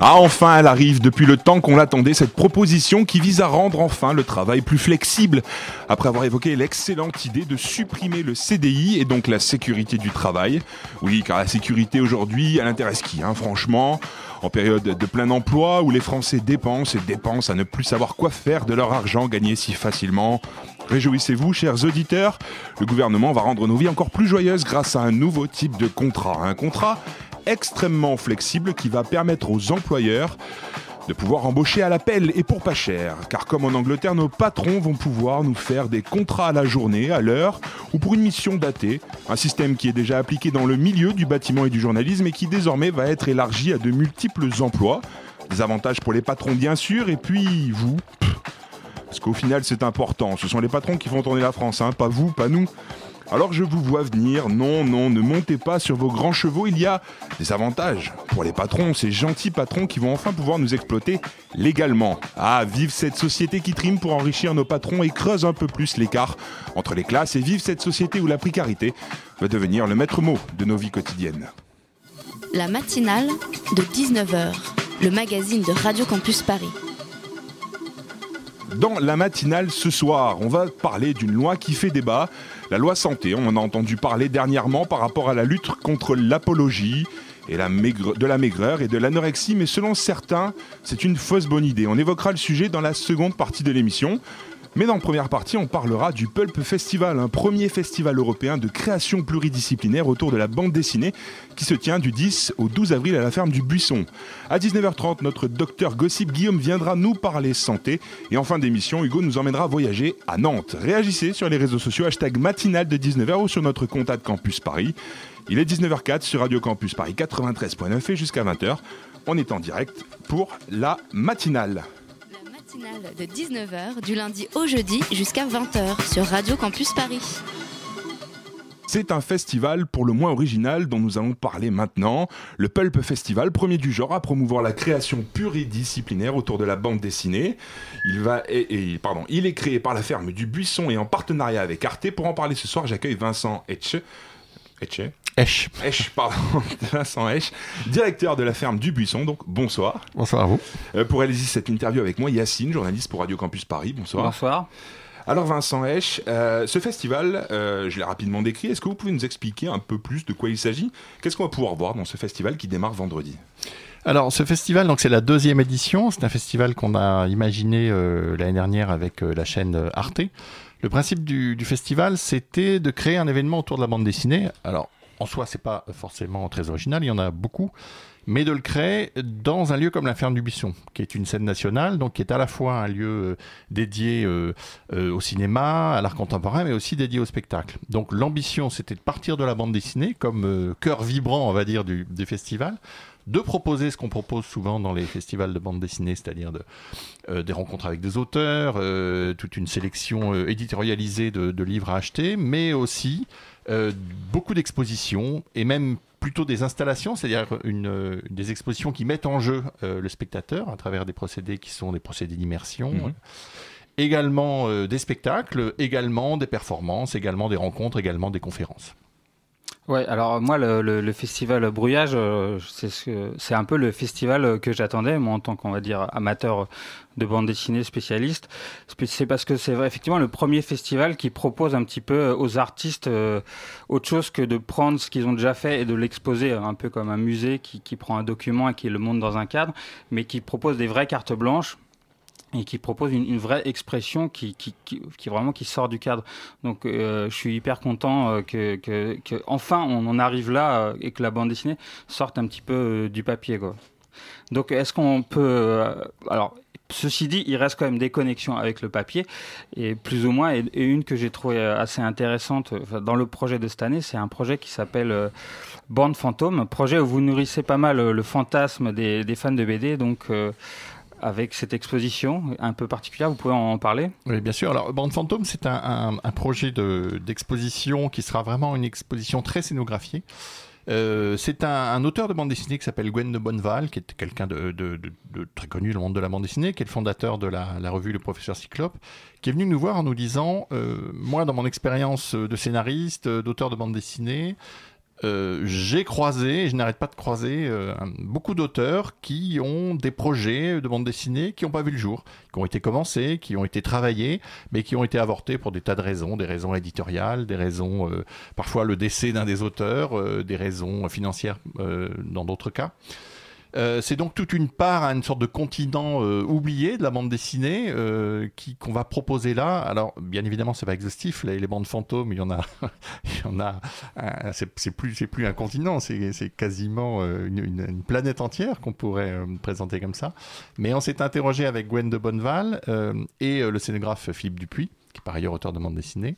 Ah enfin, elle arrive depuis le temps qu'on l'attendait, cette proposition qui vise à rendre enfin le travail plus flexible. Après avoir évoqué l'excellente idée de supprimer le CDI et donc la sécurité du travail. Oui, car la sécurité aujourd'hui, elle intéresse qui, hein, franchement? En période de plein emploi où les Français dépensent et dépensent à ne plus savoir quoi faire de leur argent gagné si facilement. Réjouissez-vous, chers auditeurs, le gouvernement va rendre nos vies encore plus joyeuses grâce à un nouveau type de contrat. Un contrat extrêmement flexible qui va permettre aux employeurs de pouvoir embaucher à l'appel et pour pas cher. Car comme en Angleterre, nos patrons vont pouvoir nous faire des contrats à la journée, à l'heure ou pour une mission datée. Un système qui est déjà appliqué dans le milieu du bâtiment et du journalisme et qui désormais va être élargi à de multiples emplois. Des avantages pour les patrons bien sûr et puis vous. Parce qu'au final c'est important, ce sont les patrons qui font tourner la France, hein, pas vous, pas nous. Alors je vous vois venir, non, non, ne montez pas sur vos grands chevaux, il y a des avantages pour les patrons, ces gentils patrons qui vont enfin pouvoir nous exploiter légalement. Ah, vive cette société qui trime pour enrichir nos patrons et creuse un peu plus l'écart entre les classes, et vive cette société où la précarité va devenir le maître mot de nos vies quotidiennes. La matinale de 19h, le magazine de Radio Campus Paris. Dans la matinale ce soir, on va parler d'une loi qui fait débat, la loi santé. On en a entendu parler dernièrement par rapport à la lutte contre l'apologie de la maigreur et de l'anorexie, mais selon certains, c'est une fausse bonne idée. On évoquera le sujet dans la seconde partie de l'émission. Mais dans la première partie, on parlera du Pulp Festival, un premier festival européen de création pluridisciplinaire autour de la bande dessinée qui se tient du 10 au 12 avril à la ferme du Buisson. À 19h30, notre docteur Gossip Guillaume viendra nous parler santé. Et en fin d'émission, Hugo nous emmènera voyager à Nantes. Réagissez sur les réseaux sociaux, hashtag matinale de 19h ou sur notre compte de Campus Paris. Il est 19h04 sur Radio Campus Paris 93.9 et jusqu'à 20h, on est en direct pour la matinale. De 19h, du lundi au jeudi jusqu'à 20h sur Radio Campus Paris. C'est un festival pour le moins original dont nous allons parler maintenant. Le Pulp Festival, premier du genre à promouvoir la création pluridisciplinaire autour de la bande dessinée. Il, va, pardon, il est créé par la ferme du Buisson et en partenariat avec Arte. Pour en parler ce soir, j'accueille Vincent Etche. Etche Esch. Esch, pardon, Vincent Esch, directeur de la ferme du Buisson. Donc bonsoir. Bonsoir à vous. Euh, pour réaliser cette interview avec moi, Yacine, journaliste pour Radio Campus Paris. Bonsoir. Bonsoir. Alors Vincent Esch, euh, ce festival, euh, je l'ai rapidement décrit, est-ce que vous pouvez nous expliquer un peu plus de quoi il s'agit? Qu'est-ce qu'on va pouvoir voir dans ce festival qui démarre vendredi? Alors, ce festival, donc c'est la deuxième édition. C'est un festival qu'on a imaginé euh, l'année dernière avec euh, la chaîne Arte. Le principe du, du festival, c'était de créer un événement autour de la bande dessinée. Alors, en soi, c'est pas forcément très original, il y en a beaucoup, mais de le créer dans un lieu comme la Ferme du Buisson, qui est une scène nationale, donc qui est à la fois un lieu euh, dédié euh, euh, au cinéma, à l'art contemporain, mais aussi dédié au spectacle. Donc l'ambition, c'était de partir de la bande dessinée comme cœur vibrant, on va dire, du, du festival, de proposer ce qu'on propose souvent dans les festivals de bande dessinée, c'est-à-dire de, euh, des rencontres avec des auteurs, euh, toute une sélection euh, éditorialisée de, de livres à acheter, mais aussi beaucoup d'expositions et même plutôt des installations, c'est-à-dire une, des expositions qui mettent en jeu le spectateur à travers des procédés qui sont des procédés d'immersion. Mhm. Également euh, des spectacles, également des performances, également des rencontres, également des conférences. Ouais, alors moi, le, le- le festival Brouillage, euh, c'est ce un peu le festival que j'attendais, moi, en tant qu'on va dire amateur de bande dessinée spécialiste. C'est parce que c'est effectivement le premier festival qui propose un petit peu aux artistes euh, autre chose que de prendre ce qu'ils ont déjà fait et de l'exposer, un peu comme un musée qui, qui prend un document et qui le monte dans un cadre, mais qui propose des vraies cartes blanches et qui propose une, vraie expression qui, vraiment qui sort du cadre. Donc euh, je suis hyper content euh, que, enfin on en arrive là euh, et que la bande dessinée sorte un petit peu euh, du papier quoi. Donc, est-ce qu'on peut. alors, ceci dit, il reste quand même des connexions avec le papier, et plus ou moins. Et, une que j'ai trouvée assez intéressante dans le projet de cette année, c'est un projet qui s'appelle euh, Bande Fantôme, projet où vous nourrissez pas mal le fantasme des, fans de BD. Donc, avec cette exposition un peu particulière, vous pouvez en parler? Oui, bien sûr. Alors, Bande Fantôme, c'est un, un- un projet de- d'exposition qui sera vraiment une exposition très scénographiée. Euh, c'est un, auteur de bande dessinée qui s'appelle Gwen de Bonneval, qui est quelqu'un de, très connu dans le monde de la bande dessinée, qui est le fondateur de la, revue Le Professeur Cyclope, qui est venu nous voir en nous disant euh, Moi, dans mon expérience de scénariste, d'auteur de bande dessinée, euh, j'ai croisé, je n'arrête pas de croiser, euh, beaucoup d'auteurs qui ont des projets de bande dessinée qui n'ont pas vu le jour, qui ont été commencés, qui ont été travaillés, mais qui ont été avortés pour des tas de raisons, des raisons éditoriales, des raisons, euh, parfois le décès d'un des auteurs, euh, des raisons financières euh, dans d'autres cas. Euh, c'est donc toute une part, à une sorte de continent euh, oublié de la bande dessinée euh, qui qu'on va proposer là. Alors, bien évidemment, c'est pas exhaustif. Les, les bandes fantômes, il y en a, il y en a. C'est plus, c'est plus un continent, c'est quasiment une, une- planète entière qu'on pourrait présenter comme ça. Mais on s'est interrogé avec Gwen de Bonneval et le scénographe Philippe Dupuis, qui est par ailleurs auteur de bande dessinée.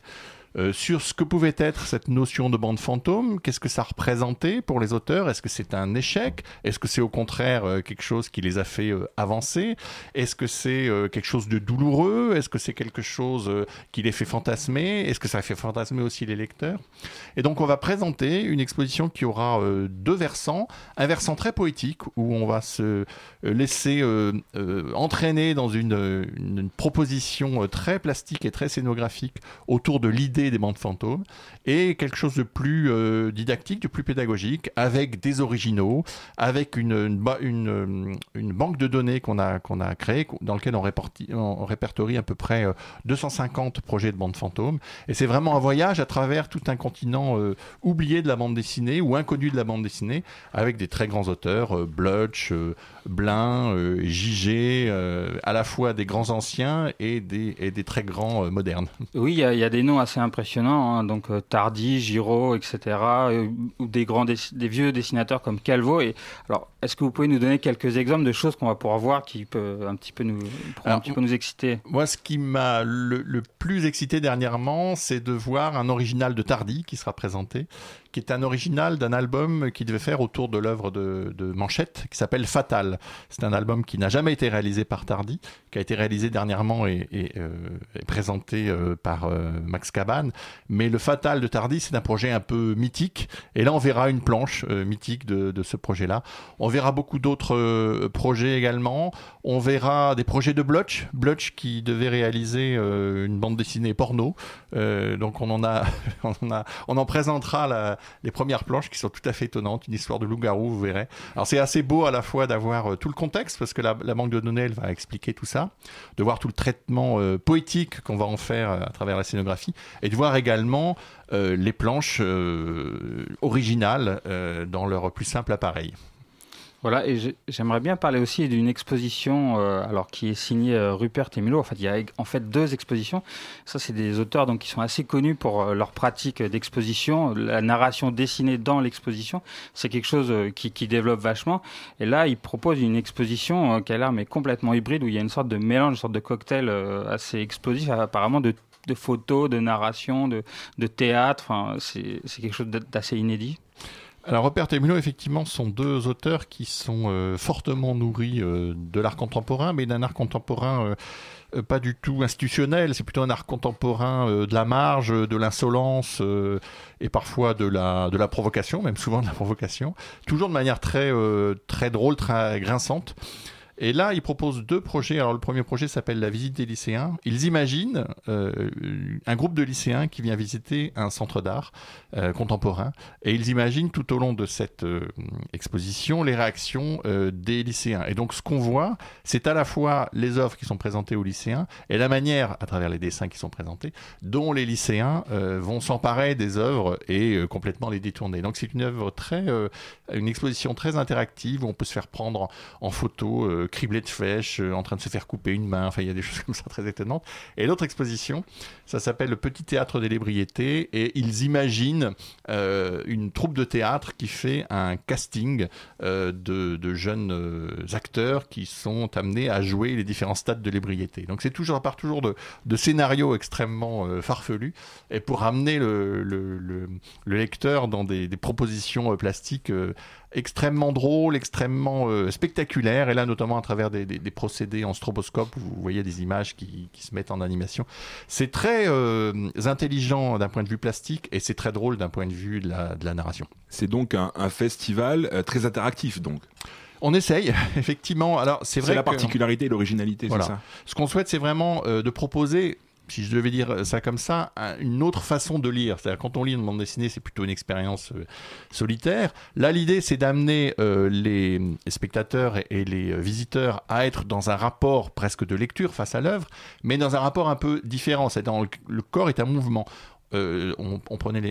Euh, sur ce que pouvait être cette notion de bande fantôme, qu'est-ce que ça représentait pour les auteurs? Est-ce que c'est un échec? Est-ce que c'est au contraire euh, quelque chose qui les a fait euh, avancer? Est-ce que c'est quelque chose de douloureux? Est-ce que c'est quelque chose qui les fait fantasmer? Est-ce que ça fait fantasmer aussi les lecteurs? Et donc on va présenter une exposition qui aura deux versants. Un versant très poétique où on va se laisser entraîner dans une, proposition très plastique et très scénographique autour de l'idée des bandes fantômes et quelque chose de plus euh, didactique, de plus pédagogique, avec des originaux, avec une, une, euh, banque de données qu'on a, a créée, dans laquelle on, on répertorie à peu près euh, 250 projets de bandes fantômes. Et c'est vraiment un voyage à travers tout un continent euh, oublié de la bande dessinée ou inconnu de la bande dessinée, avec des très grands auteurs, euh, Blutch, euh, Blin, euh, JG, euh, à la fois des grands anciens et des, et des très grands euh, modernes. Oui, il y, a- il y a des noms assez impressionnants, hein, donc euh, Tardy, Giraud, etc., ou des grands des vieux dessinateurs comme Calvo. Et alors, est-ce que vous pouvez nous donner quelques exemples de choses qu'on va pouvoir voir qui peut un petit peu nous, pour un Alors, petit peu nous exciter? Moi, ce qui m'a le, le plus excité dernièrement, c'est de voir un original de Tardy qui sera présenté, qui est un original d'un album qu'il devait faire autour de l'œuvre de, Manchette, qui s'appelle Fatal. C'est un album qui n'a jamais été réalisé par Tardy, qui a été réalisé dernièrement et, euh, présenté euh, par euh, Max Caban. Mais le Fatal de Tardy, c'est un projet un peu mythique. Et là, on verra une planche mythique de, ce projet-là. On verra beaucoup d'autres projets également. On verra des projets de Blutch, Blutch qui devait réaliser une bande dessinée porno. Donc on en a, on en présentera la- les premières planches qui sont tout à fait étonnantes, une histoire de loup-garou, vous verrez. Alors c'est assez beau à la fois d'avoir euh, tout le contexte parce que la, la banque de données elle va expliquer tout ça, de voir tout le traitement euh, poétique qu'on va en faire euh, à travers la scénographie et de voir également les planches originales dans leur plus simple appareil. Voilà, et j'ai- j'aimerais bien parler aussi d'une exposition euh, alors qui est signée euh, Rupert et Milo. En fait, il y a en fait deux expositions. Ça, c'est des auteurs donc qui sont assez connus pour euh, leur pratique d'exposition, la narration dessinée dans l'exposition. C'est quelque chose qui, qui développe vachement. Et là, ils proposent une exposition qui a l'air complètement hybride où il y a une sorte de mélange, une sorte de cocktail assez explosif, apparemment de de photos, de narration, de, de théâtre. Enfin, c'est quelque chose d'assez inédit. Alors Robert et Milo, effectivement, sont deux auteurs qui sont euh, fortement nourris euh, de l'art contemporain, mais d'un art contemporain euh, pas du tout institutionnel, c'est plutôt un art contemporain de la marge, de l'insolence et parfois de la, de la provocation, même souvent de la provocation, toujours de manière très, très drôle, très grinçante. Et là, ils proposent deux projets. Alors, le premier projet s'appelle La visite des lycéens. Ils imaginent euh, un groupe de lycéens qui vient visiter un centre d'art euh, contemporain. Et ils imaginent tout au long de cette euh, exposition les réactions des lycéens. Et donc, ce qu'on voit, c'est à la fois les œuvres qui sont présentées aux lycéens et la manière, à travers les dessins qui sont présentés, dont les lycéens vont s'emparer des œuvres et complètement les détourner. Donc, c'est une œuvre très, une exposition très interactive où on peut se faire prendre en photo criblé de flèches, euh, en train de se faire couper une main. Enfin, il y a des choses comme ça très étonnantes. Et l'autre exposition, ça s'appelle le Petit Théâtre des Lébriétés. Et ils imaginent euh, une troupe de théâtre qui fait un casting euh, de, jeunes acteurs qui sont amenés à jouer les différents stades de l'ébriété. Donc c'est toujours, à part toujours de, scénarios extrêmement farfelus et pour amener le, le, le- le lecteur dans des, propositions plastiques extrêmement drôles, extrêmement euh, spectaculaires, et là notamment à travers des, des- des procédés en stroboscope où vous voyez des images qui, qui se mettent en animation. C'est très euh, intelligent d'un point de vue plastique et c'est très drôle d'un point de vue de la, de la narration. C'est donc un, un festival euh, très interactif, donc. On essaye, effectivement. Alors c'est C'est vrai la que- particularité et l'originalité, Voilà. c'est ça? Ce qu'on souhaite, c'est vraiment euh, de proposer, si je devais dire ça comme ça, un- une autre façon de lire. C'est-à-dire quand on lit une bande dessinée, c'est plutôt une expérience euh, solitaire. Là, l'idée, c'est d'amener euh, les spectateurs et, les visiteurs à être dans un rapport presque de lecture face à l'œuvre, mais dans un rapport un peu différent. C'est dans le, le corps est un mouvement. Euh, on, prenait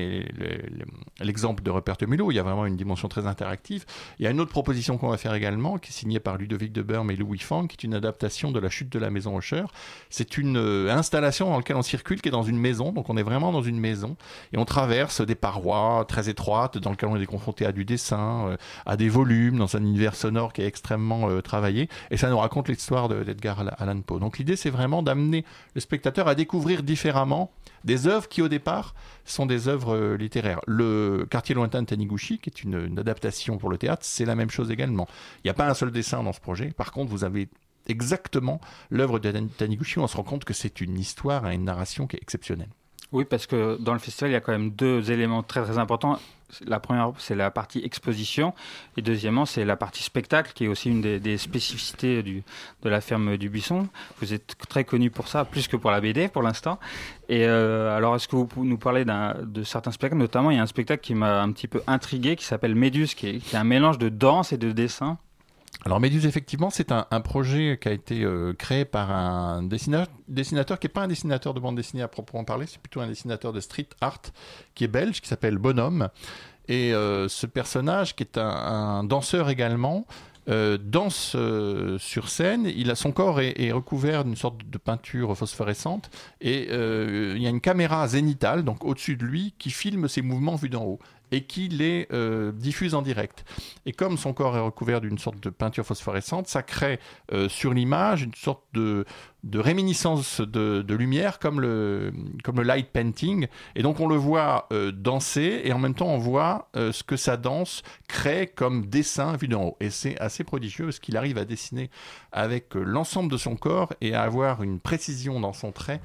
l'exemple de Rupert Mulot, il y a vraiment une dimension très interactive. Il y a une autre proposition qu'on va faire également, qui est signée par Ludovic de Burme et Louis Fang, qui est une adaptation de La chute de la maison Hocher. C'est une euh, installation dans laquelle on circule, qui est dans une maison, donc on est vraiment dans une maison, et on traverse des parois très étroites, dans lesquelles on est confronté à du dessin, euh, à des volumes, dans un univers sonore qui est extrêmement travaillé, et ça nous raconte l'histoire de- d'Edgar Allan Poe. Donc l'idée, c'est vraiment d'amener le spectateur à découvrir différemment des œuvres qui au départ sont des œuvres euh, littéraires. Le quartier lointain de Taniguchi, qui est une, adaptation pour le théâtre, c'est la même chose également. Il n'y a pas un seul dessin dans ce projet. Par contre, vous avez exactement l'œuvre de Tan- Taniguchi. On se rend compte que c'est une histoire une narration qui est exceptionnelle. Oui, parce que dans le festival, il y a quand même deux éléments très très importants. La première, c'est la partie exposition, et deuxièmement, c'est la partie spectacle, qui est aussi une des, spécificités du, de la ferme du Buisson. Vous êtes très connu pour ça, plus que pour la BD pour l'instant. Et euh, alors, est-ce que vous pouvez nous parler de certains spectacles? Notamment, il y a un spectacle qui m'a un petit peu intrigué, qui s'appelle Méduse, qui est un mélange de danse et de dessin. Alors Méduse, effectivement, c'est un, projet qui a été euh, créé par un dessinateur, qui n'est pas un dessinateur de bande dessinée à proprement parler, c'est plutôt un dessinateur de street art qui est belge, qui s'appelle Bonhomme. Et euh, ce personnage, qui est un, danseur également, euh, danse sur scène. Il a son corps est, recouvert d'une sorte de peinture phosphorescente et il y a une caméra zénitale, donc au-dessus de lui, qui filme ses mouvements vus d'en haut et qui les euh, diffuse en direct. Et comme son corps est recouvert d'une sorte de peinture phosphorescente, ça crée euh, sur l'image une sorte de, de réminiscence de, lumière comme le, comme le light painting. Et donc on le voit euh, danser et en même temps on voit ce que sa danse crée comme dessin vu d'en haut. Et c'est assez prodigieux parce qu'il arrive à dessiner avec l'ensemble de son corps et à avoir une précision dans son trait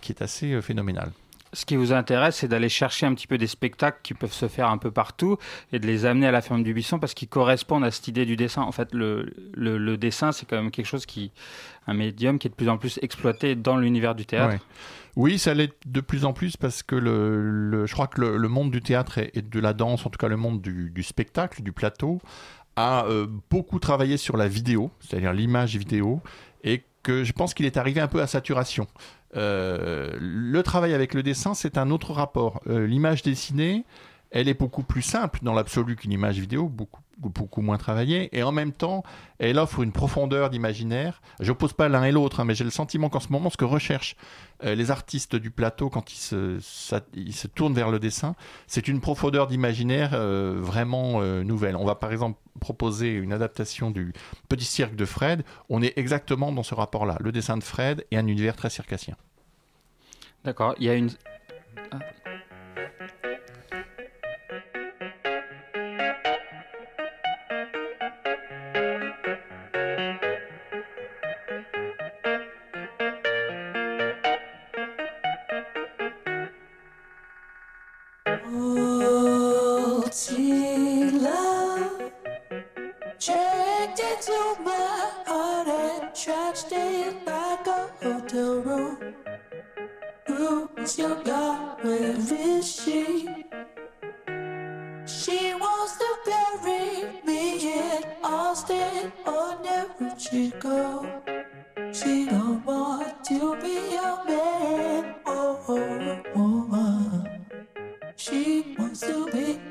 qui est assez phénoménale. Ce qui vous intéresse, c'est d'aller chercher un petit peu des spectacles qui peuvent se faire un peu partout et de les amener à la ferme du Buisson parce qu'ils correspondent à cette idée du dessin. En fait, le, dessin, c'est quand même quelque chose qui, un médium qui est de plus en plus exploité dans l'univers du théâtre. Oui, ça l'est de plus en plus parce que le, je crois que le, monde du théâtre et, de la danse, en tout cas le monde du, du spectacle, du plateau, a euh, beaucoup travaillé sur la vidéo, c'est-à-dire l'image vidéo, et que je pense qu'il est arrivé un peu à saturation. Euh, le travail avec le dessin, c'est un autre rapport. Euh, l'image dessinée, elle est beaucoup plus simple dans l'absolu qu'une image vidéo, beaucoup, beaucoup moins travaillée, et en même temps, elle offre une profondeur d'imaginaire. Je n'oppose pas l'un et l'autre, hein, mais j'ai le sentiment qu'en ce moment, ce que recherchent euh, les artistes du plateau quand ils se, tournent vers le dessin, c'est une profondeur d'imaginaire euh, vraiment euh, nouvelle. On va par exemple proposer une adaptation du Petit Cirque de Fred. On est exactement dans ce rapport-là, le dessin de Fred et un univers très circassien. D'accord. Il y a une. Ah. To be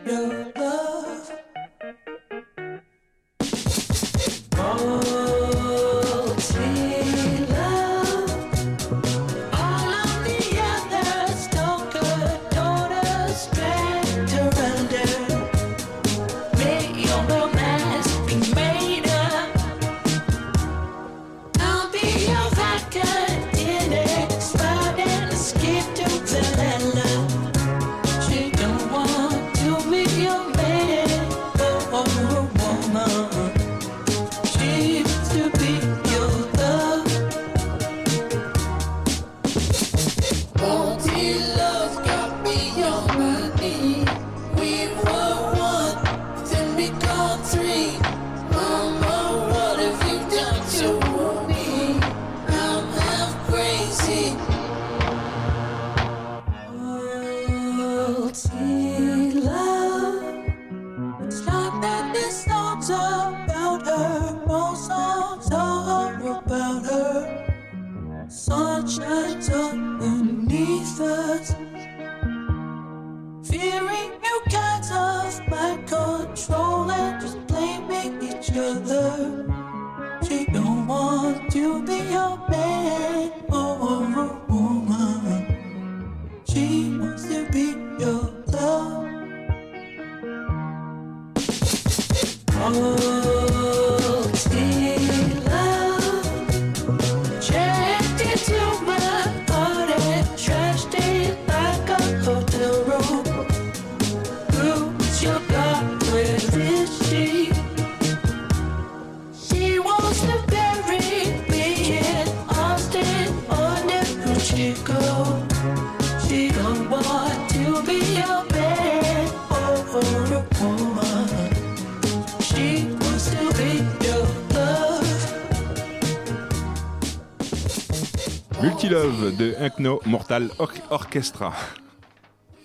De Unkno Mortal Or- Orchestra.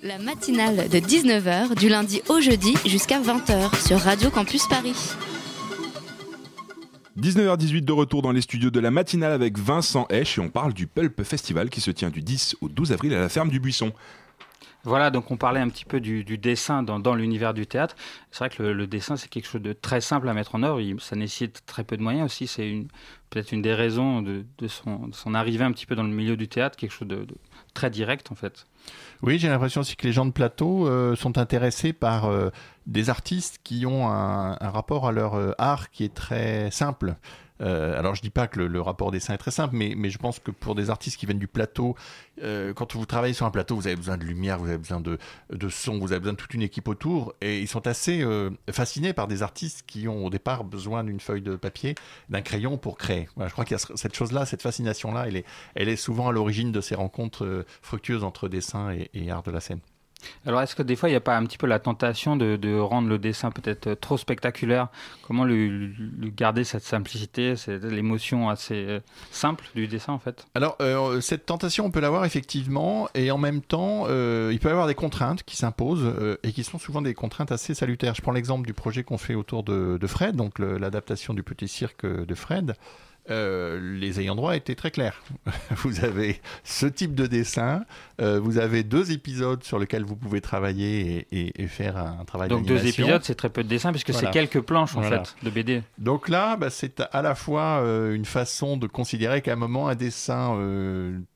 La matinale de 19h du lundi au jeudi jusqu'à 20h sur Radio Campus Paris. 19h18 de retour dans les studios de la matinale avec Vincent Esch et on parle du Pulp Festival qui se tient du 10 au 12 avril à la ferme du Buisson. Voilà, donc on parlait un petit peu du, dessin dans, l'univers du théâtre. C'est vrai que le, dessin, c'est quelque chose de très simple à mettre en œuvre. Ça nécessite très peu de moyens aussi. C'est peut-être une des raisons de, son, arrivée un petit peu dans le milieu du théâtre, quelque chose de, très direct en fait. Oui, j'ai l'impression aussi que les gens de plateau euh, sont intéressés par euh, des artistes qui ont un, un rapport à leur euh, art qui est très simple. Euh, alors je dis pas que le, rapport dessin est très simple, mais, je pense que pour des artistes qui viennent du plateau, euh, quand vous travaillez sur un plateau, vous avez besoin de lumière, vous avez besoin de, son, vous avez besoin de toute une équipe autour, et ils sont assez euh, fascinés par des artistes qui ont au départ besoin d'une feuille de papier, d'un crayon pour créer. Je crois qu'il y a ce- cette chose-là, cette fascination-là, elle est, souvent à l'origine de ces rencontres fructueuses entre dessin et art de la scène. Alors est-ce que des fois il n'y a pas un petit peu la tentation de, rendre le dessin peut-être trop spectaculaire? Comment lui, garder cette simplicité, l'émotion assez euh, simple du dessin en fait? Alors, euh, cette tentation, on peut l'avoir effectivement, et en même temps, euh, il peut y avoir des contraintes qui s'imposent et qui sont souvent des contraintes assez salutaires. Je prends l'exemple du projet qu'on fait autour de, Fred, donc l'adaptation du petit cirque de Fred. Euh, les ayants droit étaient très clairs. vous avez ce type de dessin, euh, vous avez deux épisodes sur lesquels vous pouvez travailler et, et- et faire un travail Donc deux épisodes, c'est très peu de dessin puisque Voilà. c'est quelques planches en Voilà. fait de BD. Donc là, bah, c'est à la fois euh, une façon de considérer qu'à un moment, un dessin,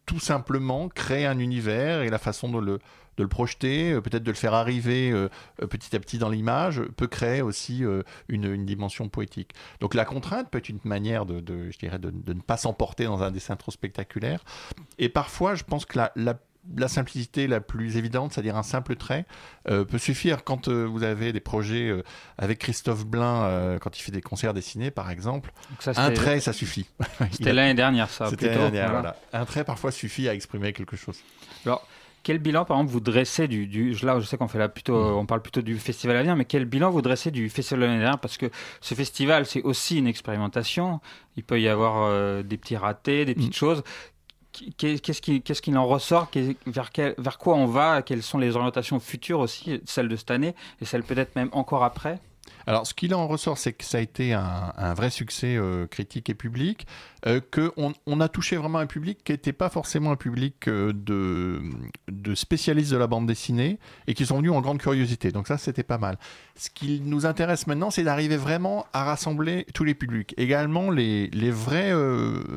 tout simplement, crée un univers et la façon de le, de le projeter, euh, peut-être de le faire arriver euh, euh, petit à petit dans l'image, peut créer aussi une, une dimension poétique. Donc la contrainte peut être une manière de, de, je dirais, de, de ne pas s'emporter dans un dessin trop spectaculaire. Et parfois, je pense que la, la la simplicité la plus évidente, c'est-à-dire un simple trait, euh, peut suffire quand euh, vous avez des projets euh, avec Christophe Blain, quand il fait des concerts dessinés par exemple. Ça, un trait, ça suffit. C'était l'année dernière ça. C'était l'année dernière, Voilà. voilà. Un trait parfois suffit à exprimer quelque chose. Alors, quel bilan, par exemple, vous dressez du, du là, je sais qu'on fait là plutôt, on parle plutôt du festival à venir, mais quel bilan vous dressez du festival de l'année dernière Parce que ce festival, c'est aussi une expérimentation. Il peut y avoir euh, des petits ratés, des petites choses. Qu'est- Qu'est-ce qui- qu'est-ce qu'il en ressort? Vers, quel- vers quoi on va? Quelles sont les orientations futures aussi, celles de cette année et celles peut-être même encore après? Alors, ce qu'il en ressort, c'est que ça a été un, vrai succès euh, critique et public, euh, qu'on on a touché vraiment un public qui n'était pas forcément un public euh, de, spécialistes de la bande dessinée et qui sont venus en grande curiosité. Donc ça, c'était pas mal. Ce qui nous intéresse maintenant, c'est d'arriver vraiment à rassembler tous les publics, également les, vrais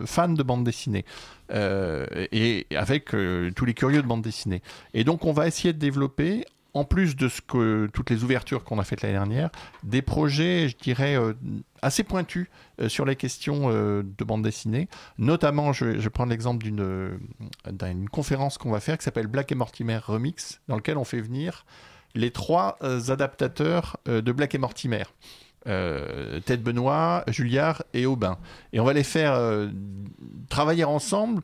fans de bande dessinée. et avec tous les curieux de bande dessinée. Et donc, on va essayer de développer en plus de ce que toutes les ouvertures qu'on a faites l'année dernière, des projets, je dirais, euh, assez pointus euh, sur les questions euh, de bande dessinée. Notamment, je, je prendre l'exemple d'une d'une conférence qu'on va faire qui s'appelle Black et Mortimer Remix, dans lequel on fait venir les trois adaptateurs de Black et Mortimer. Ted Benoît, Julliard et Aubin. Et on va les faire travailler ensemble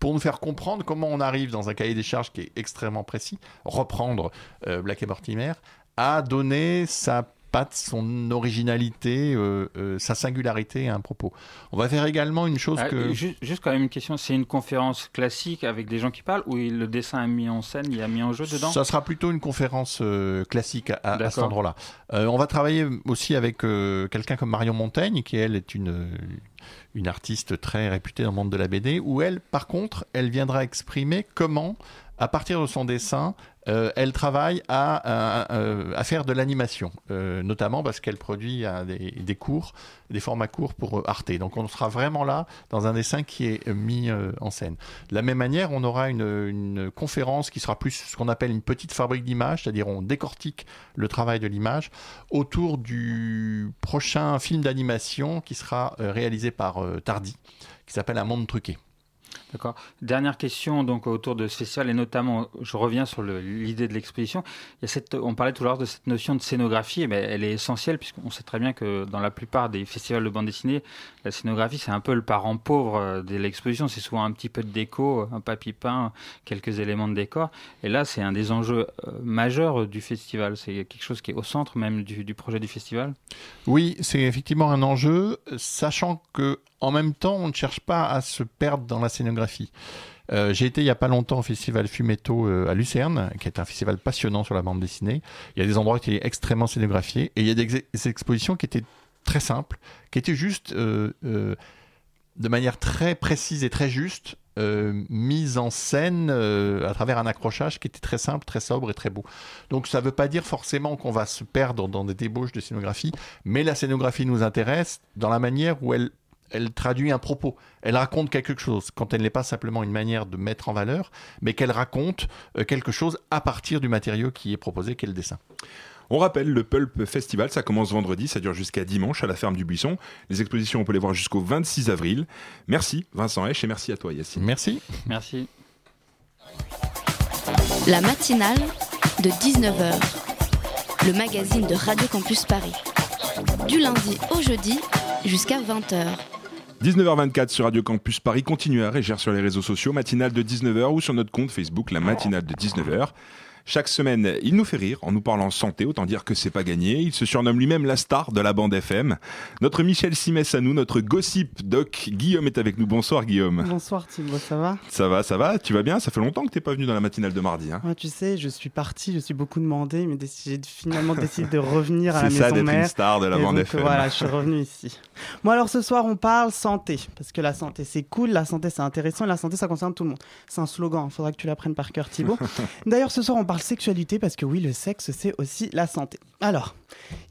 pour nous faire comprendre comment on arrive dans un cahier des charges qui est extrêmement précis, reprendre euh, Black et Mortimer, à donner sa patte, son originalité, euh, euh, sa singularité à un propos. On va faire également une chose Ah, que... ju- Juste quand même une question, c'est une conférence classique avec des gens qui parlent ou le dessin est mis en scène, il y a mis en jeu dedans? Ça sera plutôt une conférence euh, classique à, à cet endroit-là. On va travailler aussi avec quelqu'un comme Marion Montaigne, qui elle est une, une artiste très réputée dans le monde de la BD, où elle, par contre, elle viendra exprimer comment, à partir de son dessin, euh, elle travaille à, faire de l'animation, euh, notamment parce qu'elle produit euh, des, cours, des formats courts pour Arte. Donc on sera vraiment là dans un dessin qui est mis en scène. De la même manière, on aura une, conférence qui sera plus ce qu'on appelle une petite fabrique d'images, c'est-à-dire on décortique le travail de l'image autour du prochain film d'animation qui sera réalisé par Tardy, qui s'appelle Un monde truqué. D'accord. Dernière question donc autour de ce festival et notamment, je reviens sur l'idée de l'exposition. On parlait tout à l'heure de cette notion de scénographie, mais elle est essentielle puisqu'on sait très bien que dans la plupart des festivals de bande dessinée, la scénographie c'est un peu le parent pauvre euh, de l'exposition. C'est souvent un petit peu de déco, un papier peint, quelques éléments de décor. Et là, c'est un des enjeux euh, majeurs du festival. C'est quelque chose qui est au centre même du projet du festival? Oui, c'est effectivement un enjeu, sachant que en même temps, on ne cherche pas à se perdre dans la scénographie. Euh, J'ai été il y a pas longtemps au festival Fumetto euh, à Lucerne, qui est un festival passionnant sur la bande dessinée. Il y a des endroits qui étaient extrêmement scénographiés et il y a des, ex- des expositions qui étaient très simples, qui étaient juste euh, de manière très précise et très juste euh, mise en scène à travers un accrochage qui était très simple, très sobre et très beau. Donc ça ne veut pas dire forcément qu'on va se perdre dans des débauches de scénographie, mais la scénographie nous intéresse dans la manière où elle, elle traduit un propos. Elle raconte quelque chose, quand elle n'est pas simplement une manière de mettre en valeur, mais qu'elle raconte euh, quelque chose à partir du matériau qui est proposé, qu'est le dessin. On rappelle, le Pulp Festival, ça commence vendredi, ça dure jusqu'à dimanche à la ferme du Buisson. Les expositions, on peut les voir jusqu'au 26 avril. Merci Vincent Hesch et merci à toi Yacine. Merci. Merci. La matinale de 19h, le magazine de Radio Campus Paris. Du lundi au jeudi jusqu'à 20h. 19h24 sur Radio Campus Paris. Continuez à réagir sur les réseaux sociaux, matinale de 19h ou sur notre compte Facebook, la matinale de 19h. Chaque semaine, il nous fait rire en nous parlant santé, autant dire que c'est pas gagné. Il se surnomme lui-même la star de la bande FM. Notre Michel Simès à nous, notre gossip doc Guillaume est avec nous. Bonsoir Guillaume. Bonsoir Thibaut, ça va? Ça va, ça va Tu vas bien? Ça fait longtemps que t'es pas venu dans la matinale de mardi. Hein Ouais, Tu sais, je suis parti, je suis beaucoup demandé, mais j'ai finalement décidé de revenir à la c'est ça maison d'être mère. une star de la bande donc, FM. Voilà, je suis revenu ici. Bon, alors ce soir, on parle santé. Parce que la santé, c'est cool, la santé, c'est intéressant, et la santé, ça concerne tout le monde. C'est un slogan, il faudra que tu l'apprennes par cœur, Thibaut. D'ailleurs, ce soir, on parle sexualité, parce que oui, le sexe, c'est aussi la santé. Alors,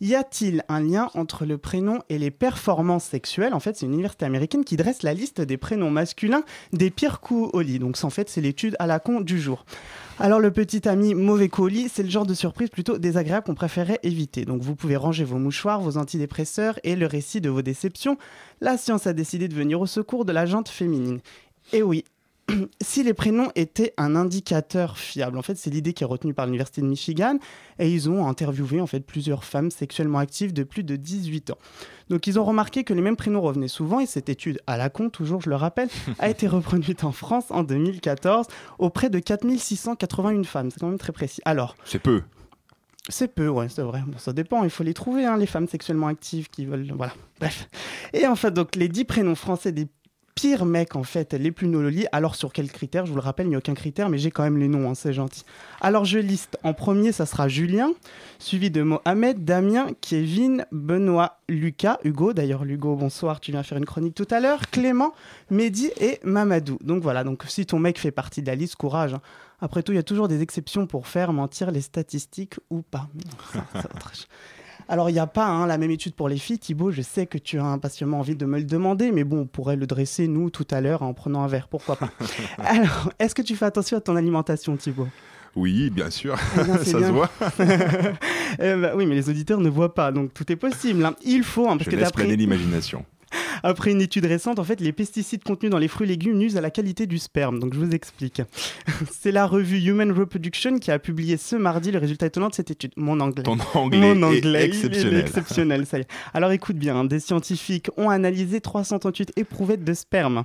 y a-t-il un lien entre le prénom et les performances sexuelles? En fait, c'est une université américaine qui dresse la liste des prénoms masculins des pires coups au lit. Donc, en fait, c'est l'étude à la con du jour. Alors le petit ami mauvais coup au lit, c'est le genre de surprise plutôt désagréable qu'on préférait éviter. Donc vous pouvez ranger vos mouchoirs, vos antidépresseurs et le récit de vos déceptions. La science a décidé de venir au secours de la jante féminine. Et oui, si les prénoms étaient un indicateur fiable, en fait c'est l'idée qui est retenue par l'université de Michigan, et ils ont interviewé en fait plusieurs femmes sexuellement actives de plus de 18 ans. Donc ils ont remarqué que les mêmes prénoms revenaient souvent, et cette étude à la con, toujours je le rappelle, a été reproduite en France en 2014 auprès de 4681 femmes. C'est quand même très précis. Alors, C'est peu. c'est peu, ouais, c'est vrai. Bon, ça dépend, il faut les trouver, hein, les femmes sexuellement actives qui veulent. Voilà, bref. Et en fait, donc, les 10 prénoms français des pires mecs, en fait, les plus nololis. Alors, sur quels critères Je vous le rappelle, il n'y a aucun critère, mais j'ai quand même les noms, hein, c'est gentil. Alors, je liste. En premier, ça sera Julien, suivi de Mohamed, Damien, Kevin, Benoît, Lucas, Hugo. D'ailleurs, Hugo, bonsoir, tu viens faire une chronique tout à l'heure. Clément, Mehdi et Mamadou. Donc voilà, donc si ton mec fait partie de la liste, courage. hein. Après tout, il y a toujours des exceptions pour faire mentir les statistiques ou pas. Alors, il n'y a pas hein, la même étude pour les filles. Thibaut, je sais que tu as impatiemment envie de me le demander, mais bon, on pourrait le dresser, nous, tout à l'heure, en prenant un verre, pourquoi pas. Alors, est-ce que tu fais attention à ton alimentation, Thibaut? Oui, bien sûr. Eh bien, ça bien. se voit. Eh ben Oui, mais les auditeurs ne voient pas, donc tout est possible. hein. Il faut, hein, parce Je que d'après planer l'imagination. après une étude récente, en fait, les pesticides contenus dans les fruits et légumes nuisent à la qualité du sperme. Donc, je vous explique. C'est la revue Human Reproduction qui a publié ce mardi le résultat étonnant de cette étude. Mon anglais. Ton anglais, Mon anglais, est il est exceptionnel. exceptionnel, ça y est. Alors écoute bien, hein, des scientifiques ont analysé 338 éprouvettes de sperme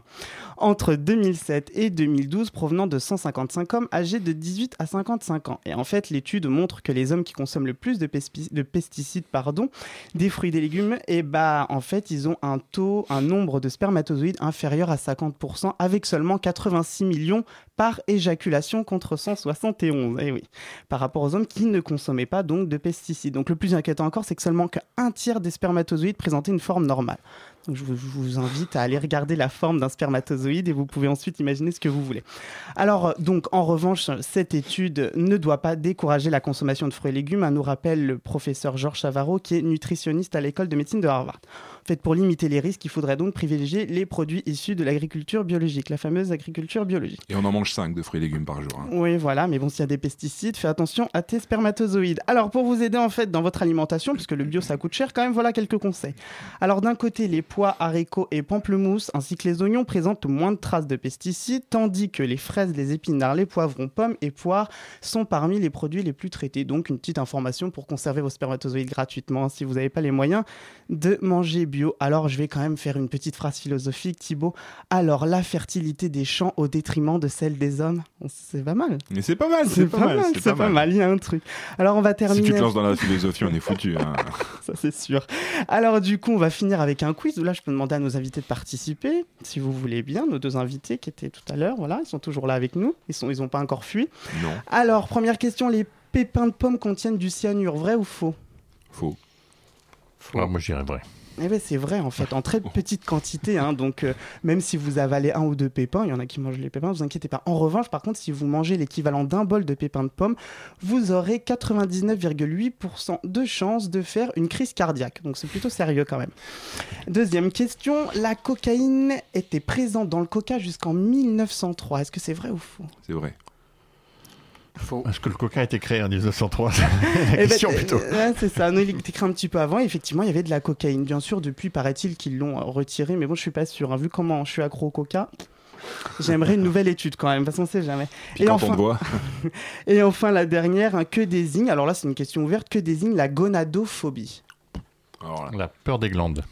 entre 2007 et 2012 provenant de 155 hommes âgés de 18 à 55 ans. Et en fait, l'étude montre que les hommes qui consomment le plus de, pesticides pardon, des fruits et des légumes, et bah en fait, ils ont un taux, un nombre de spermatozoïdes inférieur à 50% avec seulement 86 millions par éjaculation contre 171. Eh oui par rapport aux hommes qui ne consommaient pas donc de pesticides. Donc le plus inquiétant encore, c'est que seulement qu'un tiers des spermatozoïdes présentaient une forme normale. Donc, je, vous, invite à aller regarder la forme d'un spermatozoïde et vous pouvez ensuite imaginer ce que vous voulez. Alors, donc, en revanche, cette étude ne doit pas décourager la consommation de fruits et légumes, hein, nous rappelle le professeur Georges Chavarro, qui est nutritionniste à l'école de médecine de Harvard. En fait, pour limiter les risques, il faudrait donc privilégier les produits issus de l'agriculture biologique, la fameuse agriculture biologique. Et on en mange 5 de fruits et légumes par jour. hein. Oui, voilà, mais bon, s'il y a des pesticides, fais attention à tes spermatozoïdes. Alors, pour vous aider en fait dans votre alimentation, puisque le bio ça coûte cher, quand même, voilà quelques conseils. Alors, d'un côté, les pois, haricots et pamplemousses, ainsi que les oignons, présentent moins de traces de pesticides, tandis que les fraises, les épinards, les poivrons, pommes et poires sont parmi les produits les plus traités. Donc, une petite information pour conserver vos spermatozoïdes gratuitement hein, si vous n'avez pas les moyens de manger bio. Alors, je vais quand même faire une petite phrase philosophique, Thibaut. Alors, la fertilité des champs au détriment de celle des hommes, c'est pas mal. Mais c'est pas mal, C'est pas, mal, c'est pas, mal, il y a un truc. Alors on va Si terminer. tu te lances dans la philosophie, on est foutu. hein. Ça c'est sûr. Alors du coup, on va finir avec un quiz là, je peux demander à nos invités de participer, si vous voulez bien. Nos deux invités qui étaient tout à l'heure, voilà, ils sont toujours là avec nous. Ils sont, ils ont pas encore fui. Non, Alors première question, les pépins de pommes contiennent du cyanure, vrai ou faux? Faux. Ouais, moi, je dirais vrai. Eh ben c'est vrai en fait, en très petite quantité. hein, donc euh, même si vous avalez un ou deux pépins, il y en a qui mangent les pépins, vous inquiétez pas. En revanche, par contre, si vous mangez l'équivalent d'un bol de pépins de pommes, vous aurez 99,8% de chances de faire une crise cardiaque. Donc c'est plutôt sérieux quand même. Deuxième question, la cocaïne était présente dans le coca jusqu'en 1903. Est-ce que c'est vrai ou faux? C'est vrai. Faux. Est-ce que le coca a été créé en 1903 Eh La ben, question euh, plutôt. ouais, c'est ça. Non, il était créé un petit peu avant. et Effectivement, il y avait de la cocaïne. Bien sûr, depuis, paraît-il qu'ils l'ont euh, retiré. Mais bon, je suis pas sûr. hein. Vu comment je suis accro au coca, j'aimerais une nouvelle étude quand même. De toute façon, on sait jamais. Puis Et quand enfin- on te voit, Et enfin, la dernière, hein, que désigne, alors là, c'est une question ouverte, que désigne la gonadophobie alors là, La peur des glandes.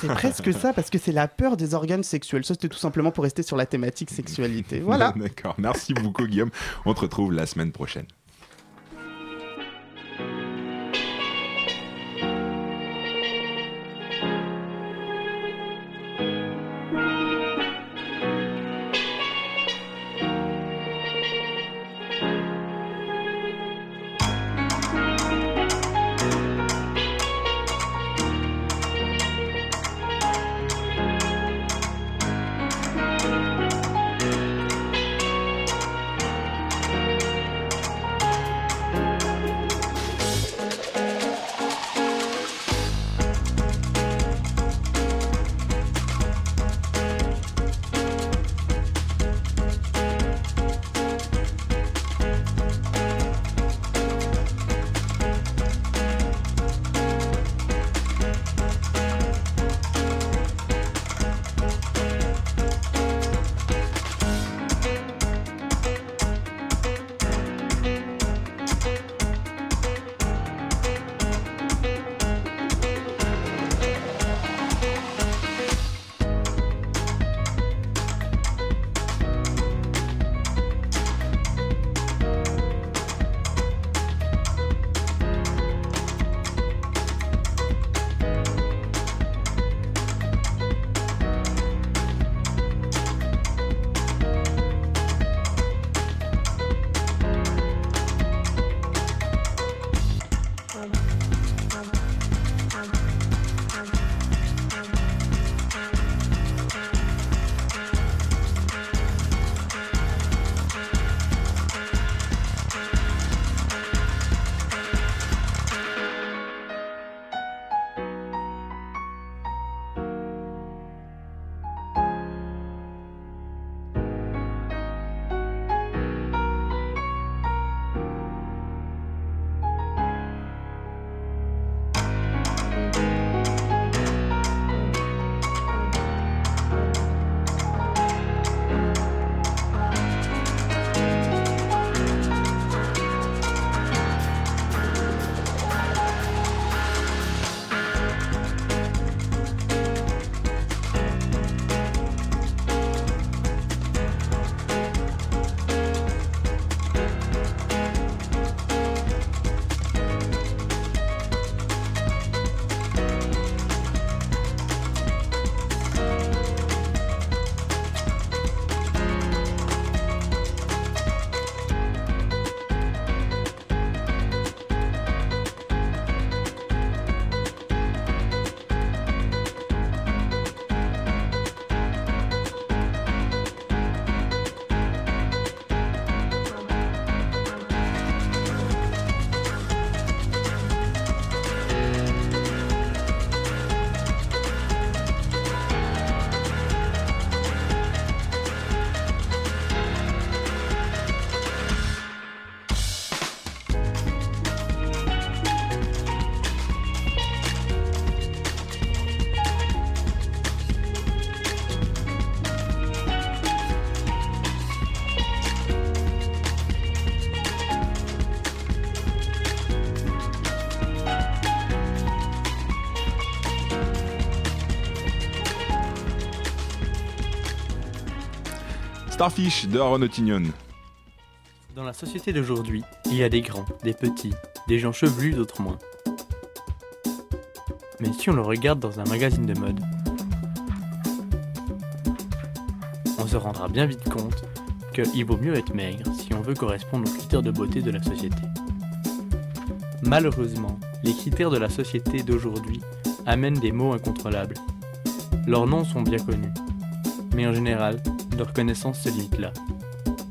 C'est presque ça, parce que c'est la peur des organes sexuels. Ça, c'était tout simplement pour rester sur la thématique sexualité. Voilà. D'accord. Merci beaucoup, Guillaume. On te retrouve la semaine prochaine. Dans la société d'aujourd'hui, il y a des grands, des petits, des gens chevelus, d'autres moins. Mais si on le regarde dans un magazine de mode, on se rendra bien vite compte qu'il vaut mieux être maigre si on veut correspondre aux critères de beauté de la société. Malheureusement, les critères de la société d'aujourd'hui amènent des mots incontrôlables. Leurs noms sont bien connus, mais en général, leur connaissance se limite là.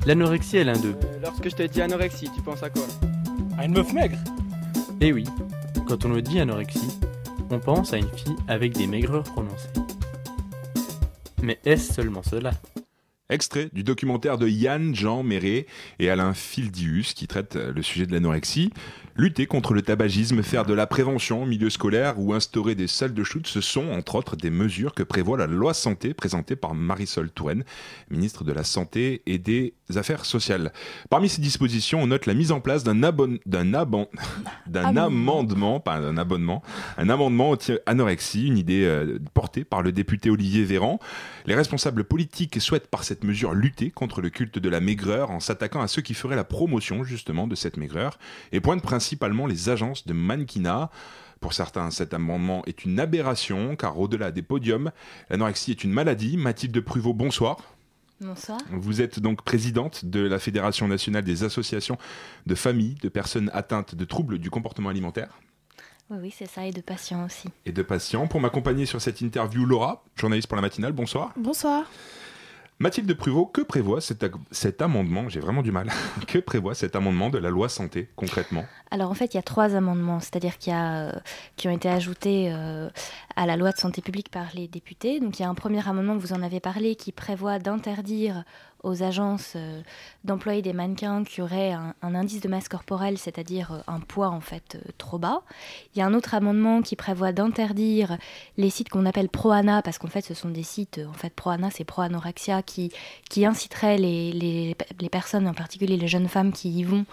L'anorexie est l'un d'eux. Lorsque je te dis anorexie, tu penses à quoi? À une meuf maigre Eh oui, quand on nous dit anorexie, on pense à une fille avec des maigreurs prononcées. Mais est-ce seulement cela? Extrait du documentaire de Yann Jean Méré et Alain Fildius qui traite le sujet de l'anorexie. Lutter contre le tabagisme, faire de la prévention au milieu scolaire ou instaurer des salles de shoot, ce sont entre autres des mesures que prévoit la loi santé présentée par Marisol Touraine, ministre de la Santé et des Affaires sociales. Parmi ces dispositions, on note la mise en place d'un abon... d'un abon... amendement, pas un abonnement, un amendement anti-anorexie, une idée euh, portée par le député Olivier Véran. Les responsables politiques souhaitent par cette mesure lutter contre le culte de la maigreur en s'attaquant à ceux qui feraient la promotion justement de cette maigreur et pointent principalement les agences de mannequinat. Pour certains, cet amendement est une aberration, car au-delà des podiums, l'anorexie est une maladie. Mathilde Pruvot, bonsoir. Bonsoir. Vous êtes donc présidente de la Fédération nationale des associations de familles de personnes atteintes de troubles du comportement alimentaire. Oui, oui, c'est ça, et de patients aussi. Et de patients. Pour m'accompagner sur cette interview, Laura, journaliste pour la matinale, bonsoir. Bonsoir. Mathilde Pruvot, que prévoit cet, amendement? J'ai vraiment du mal. que prévoit cet amendement de la loi santé concrètement? Alors en fait, il y a trois amendements, c'est-à-dire qu'il y a, euh, qui ont été ajoutés euh, à la loi de santé publique par les députés. Donc il y a un premier amendement, vous en avez parlé, qui prévoit d'interdire aux agences euh, d'employer des mannequins qui auraient un, indice de masse corporelle, c'est-à-dire euh, un poids en fait euh, trop bas. Il y a un autre amendement qui prévoit d'interdire les sites qu'on appelle pro-ana, parce qu'en fait ce sont des sites, en fait pro-ana c'est pro-anorexia, qui, qui inciteraient les, les, les personnes, en particulier les jeunes femmes qui y vont,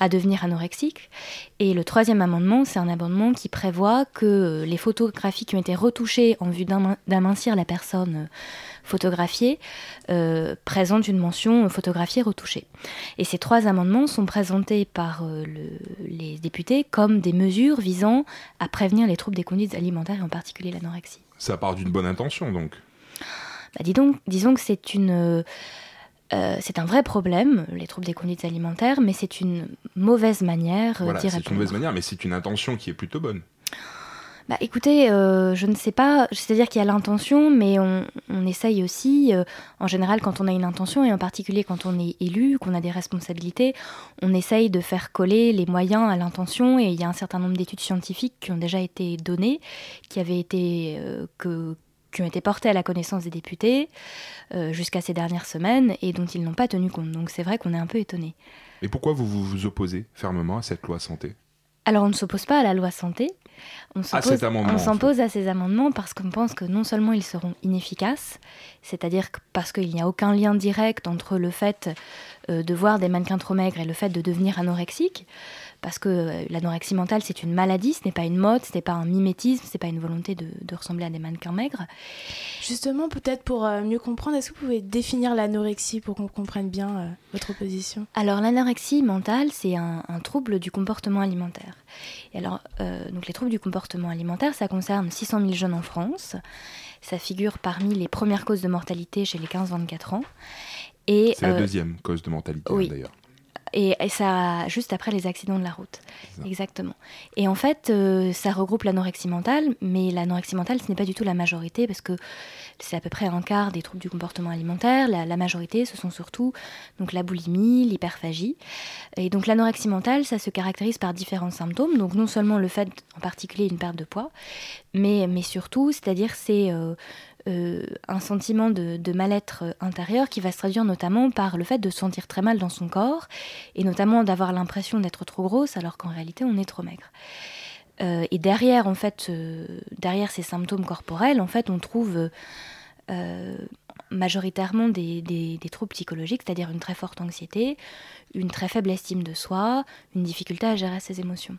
à devenir anorexiques. Et le troisième amendement, c'est un amendement qui prévoit que les photographies qui ont été retouchées en vue d'amincir la personne photographiée euh, présentent une mention photographiée retouchée. Et ces trois amendements sont présentés par euh, le, les députés comme des mesures visant à prévenir les troubles des conduites alimentaires et en particulier l'anorexie. Ça part d'une bonne intention donc bah, dis donc, disons que c'est une... Euh, c'est un vrai problème, les troubles des conduites alimentaires, mais c'est une mauvaise manière euh, voilà, d'y C'est une répondre. mauvaise manière, mais c'est une intention qui est plutôt bonne. Bah, écoutez, euh, je ne sais pas, c'est-à-dire qu'il y a l'intention, mais on, on essaye aussi, euh, en général, quand on a une intention, et en particulier quand on est élu, qu'on a des responsabilités, on essaye de faire coller les moyens à l'intention, et il y a un certain nombre d'études scientifiques qui ont déjà été données, qui avaient été, euh, que, qui ont été portées à la connaissance des députés euh, jusqu'à ces dernières semaines, et dont ils n'ont pas tenu compte. Donc c'est vrai qu'on est un peu étonné. Et pourquoi vous vous, vous opposez fermement à cette loi santé? Alors on ne s'oppose pas à la loi santé. On s'oppose à ces amendements parce qu'on pense que non seulement ils seront inefficaces, c'est-à-dire parce qu'il n'y a aucun lien direct entre le fait euh, de voir des mannequins trop maigres et le fait de devenir anorexique, parce que euh, l'anorexie mentale c'est une maladie, ce n'est pas une mode, ce n'est pas un mimétisme, ce n'est pas une volonté de, de ressembler à des mannequins maigres. Justement, peut-être pour euh, mieux comprendre, est-ce que vous pouvez définir l'anorexie pour qu'on comprenne bien euh, votre position Alors l'anorexie mentale, c'est un, un trouble du comportement alimentaire. Et alors, euh, donc les troubles du comportement alimentaire, ça concerne 600 000 jeunes en France. Ça figure parmi les premières causes de mortalité chez les 15-24 ans. Et C'est la deuxième cause de mortalité hein, oui. d'ailleurs. Et, et ça, juste après les accidents de la route. Exactement. Et en fait, euh, ça regroupe l'anorexie mentale, mais l'anorexie mentale, ce n'est pas du tout la majorité, parce que c'est à peu près un quart des troubles du comportement alimentaire. La, la majorité, ce sont surtout donc, la boulimie, l'hyperphagie. Et donc l'anorexie mentale, ça se caractérise par différents symptômes. Donc non seulement le fait, en particulier, une perte de poids, mais, mais surtout, c'est-à-dire c'est euh, euh, un sentiment de, mal-être intérieur qui va se traduire notamment par le fait de se sentir très mal dans son corps et notamment d'avoir l'impression d'être trop grosse alors qu'en réalité on est trop maigre. Euh, et derrière, euh, ces symptômes corporels, en fait, on trouve euh, majoritairement des troubles psychologiques, c'est-à-dire une très forte anxiété, une très faible estime de soi, une difficulté à gérer ses émotions.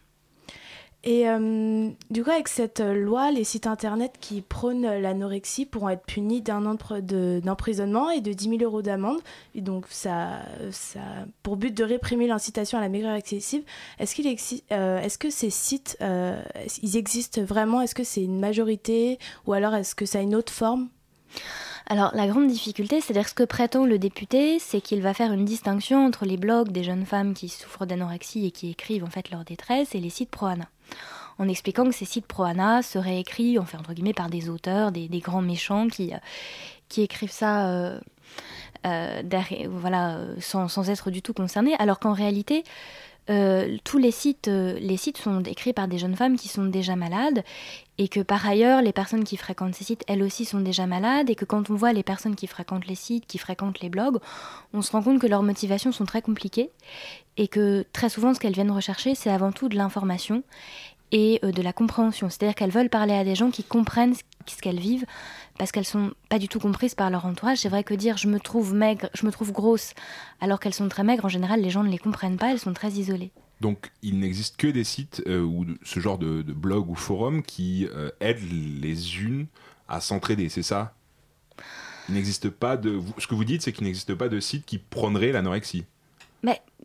Et euh, du coup, avec cette euh, loi, les sites internet qui prônent l'anorexie pourront être punis d'un an d'emprisonnement et de 10 000 euros d'amende. Et donc, ça, ça, pour but de réprimer l'incitation à la maigreur excessive, est-ce qu'il euh, est-ce que ces sites, euh, ils existent vraiment? Est-ce que c'est une majorité? Ou alors est-ce que ça a une autre forme? Alors la grande difficulté, c'est-à-dire ce que prétend le député, c'est qu'il va faire une distinction entre les blogs des jeunes femmes qui souffrent d'anorexie et qui écrivent en fait leur détresse et les sites pro-ANA. En expliquant que ces sites pro-ANA seraient écrits, enfin entre guillemets, par des auteurs, des, grands méchants qui, euh, écrivent ça euh, euh, voilà, sans, sans être du tout concernés, alors qu'en réalité, euh, tous les sites, euh, les sites sont écrits par des jeunes femmes qui sont déjà malades et que par ailleurs, les personnes qui fréquentent ces sites, elles aussi sont déjà malades et que quand on voit les personnes qui fréquentent les sites, qui fréquentent les blogs, on se rend compte que leurs motivations sont très compliquées et que très souvent, ce qu'elles viennent rechercher, c'est avant tout de l'information et euh, de la compréhension. C'est-à-dire qu'elles veulent parler à des gens qui comprennent ce ce qu'elles vivent parce qu'elles sont pas du tout comprises par leur entourage. C'est vrai que dire je me trouve maigre, je me trouve grosse alors qu'elles sont très maigres, en général, les gens ne les comprennent pas, elles sont très isolées. Donc, il n'existe que des sites euh, ou ce genre de, de blog ou forum qui euh, aident les unes à s'entraider, c'est ça? Il n'existe pas de. Ce que vous dites, c'est qu'il n'existe pas de site qui prônerait l'anorexie.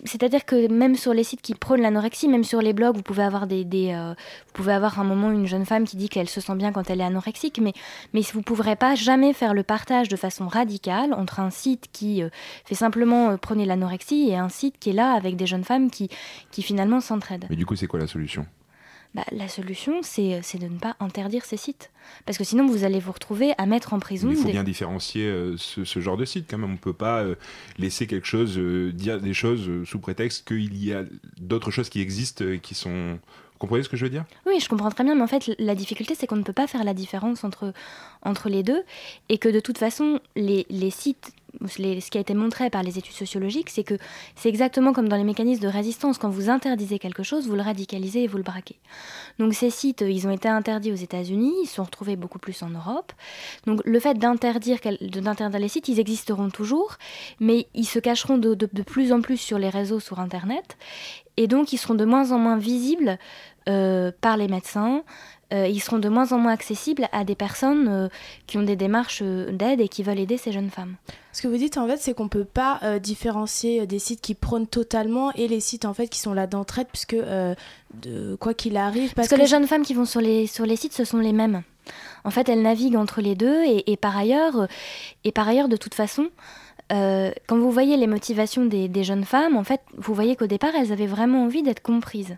C'est-à-dire que même sur les sites qui prônent l'anorexie, même sur les blogs, vous pouvez avoir des, euh, avoir un moment une jeune femme qui dit qu'elle se sent bien quand elle est anorexique, mais mais vous ne pourrez pas jamais faire le partage de façon radicale entre un site qui euh, fait simplement euh, prôner l'anorexie et un site qui est là avec des jeunes femmes qui qui finalement s'entraident. Mais du coup, c'est quoi la solution? Bah, la solution, c'est c'est de ne pas interdire ces sites, parce que sinon vous allez vous retrouver à mettre en prison. Il faut des- bien différencier euh, ce, ce genre de site quand même. On ne peut pas euh, laisser quelque chose, euh, dire des choses euh, sous prétexte qu'il y a d'autres choses qui existent et qui sont. Vous comprenez ce que je veux dire? Oui, je comprends très bien, mais en fait, la difficulté, c'est qu'on ne peut pas faire la différence entre, entre les deux, et que de toute façon, les, les sites, ce qui a été montré par les études sociologiques, c'est que c'est exactement comme dans les mécanismes de résistance, quand vous interdisez quelque chose, vous le radicalisez et vous le braquez. Donc ces sites, ils ont été interdits aux États-Unis, ils sont retrouvés beaucoup plus en Europe. Donc le fait d'interdire les sites, ils existeront toujours, mais ils se cacheront de plus en plus sur les réseaux, sur Internet, et donc ils seront de moins en moins visibles euh, par les médecins. Euh, ils seront de moins en moins accessibles à des personnes euh, qui ont des démarches euh, d'aide et qui veulent aider ces jeunes femmes. Ce que vous dites en fait, c'est qu'on peut pas euh, différencier des sites qui prônent totalement et les sites en fait qui sont là d'entraide, puisque euh, de quoi qu'il arrive, Parce, que, les jeunes femmes qui vont sur les, sur les sites, ce sont les mêmes. En fait, elles naviguent entre les deux et, et par ailleurs, et par ailleurs, de toute façon, euh, quand vous voyez les motivations des, des jeunes femmes, en fait, vous voyez qu'au départ, elles avaient vraiment envie d'être comprises.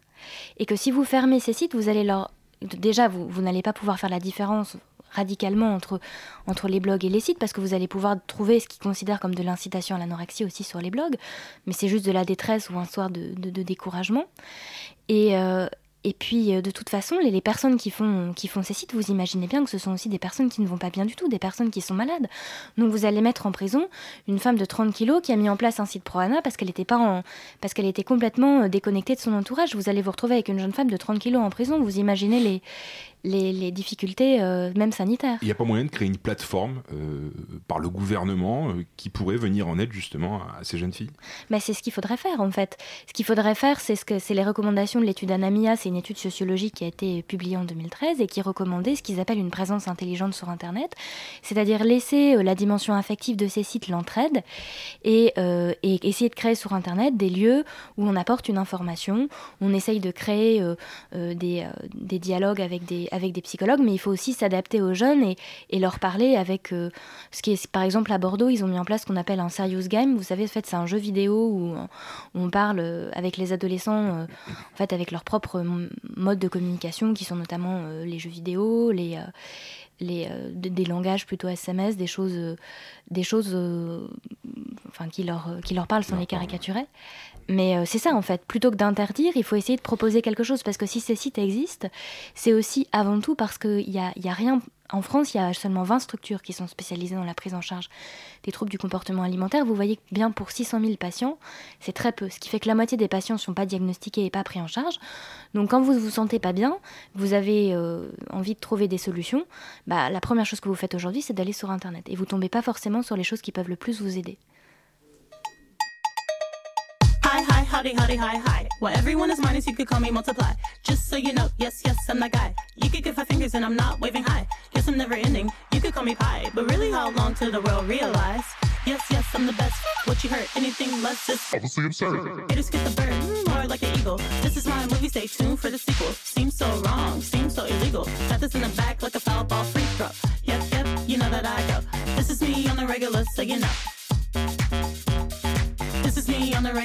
Et que si vous fermez ces sites, vous allez leur... Déjà, vous, n'allez pas pouvoir faire la différence radicalement entre, les blogs et les sites parce que vous allez pouvoir trouver ce qu'ils considèrent comme de l'incitation à l'anorexie aussi sur les blogs, mais c'est juste de la détresse ou un soir de, découragement. Euh, et puis, euh, de toute façon, les, les personnes qui font, qui font ces sites, vous imaginez bien que ce sont aussi des personnes qui ne vont pas bien du tout, des personnes qui sont malades. Donc, vous allez mettre en prison une femme de 30 kilos qui a mis en place un site pro-ANA parce qu'elle était, pas en, parce qu'elle était complètement euh, déconnectée de son entourage. Vous allez vous retrouver avec une jeune femme de 30 kilos en prison. Vous imaginez les, les, les difficultés, euh, même sanitaires. Il n'y a pas moyen de créer une plateforme euh, par le gouvernement euh, qui pourrait venir en aide justement à ces jeunes filles? Mais c'est ce qu'il faudrait faire en fait. Ce qu'il faudrait faire, c'est ce que les recommandations de l'étude Anamia, c'est une étude sociologique qui a été publiée en 2013 et qui recommandait ce qu'ils appellent une présence intelligente sur Internet, c'est-à-dire laisser euh, la dimension affective de ces sites l'entraide et, euh, et essayer de créer sur Internet des lieux où on apporte une information, on essaye de créer euh, des, dialogues avec des, psychologues, mais il faut aussi s'adapter aux jeunes et, leur parler avec ce qui est, par exemple, à Bordeaux, ils ont mis en place ce qu'on appelle un serious game. Vous savez, en fait, c'est un jeu vidéo où, on parle avec les adolescents, en fait, avec leur propre m- mode de communication, qui sont notamment euh, les jeux vidéo, les, euh, les, euh, des, langages plutôt SMS, des choses, des choses enfin, qui, leur, qui leur parlent sans les caricaturer. Mais c'est ça en fait, plutôt que d'interdire, il faut essayer de proposer quelque chose parce que si ces sites existent, c'est aussi avant tout parce qu'il n'y a, y a rien. En France, il y a seulement 20 structures qui sont spécialisées dans la prise en charge des troubles du comportement alimentaire. Vous voyez que bien pour 600 000 patients, c'est très peu. Ce qui fait que la moitié des patients ne sont pas diagnostiqués et pas pris en charge. Donc quand vous ne vous sentez pas bien, vous avez euh, envie de trouver des solutions, bah, la première chose que vous faites aujourd'hui, c'est d'aller sur Internet. Et vous tombez pas forcément sur les choses qui peuvent le plus vous aider. Hi, hi, hottie, hottie, hi, hi. Well, everyone is minus, you could call me multiply. Just so you know, yes, yes, I'm that guy. You could give five fingers and I'm not waving high. Guess I'm never ending, you could call me pie. But really, how long till the world realize? Yes, yes, I'm the best. What you heard, anything less is obviously absurd. Haters get the bird, more like an eagle. This is my movie, stay tuned for the sequel. Seems so wrong, seems so illegal. Got this in the back like a foul ball free throw. Yep, yep, you know that I go. This is me on the regular, so you know.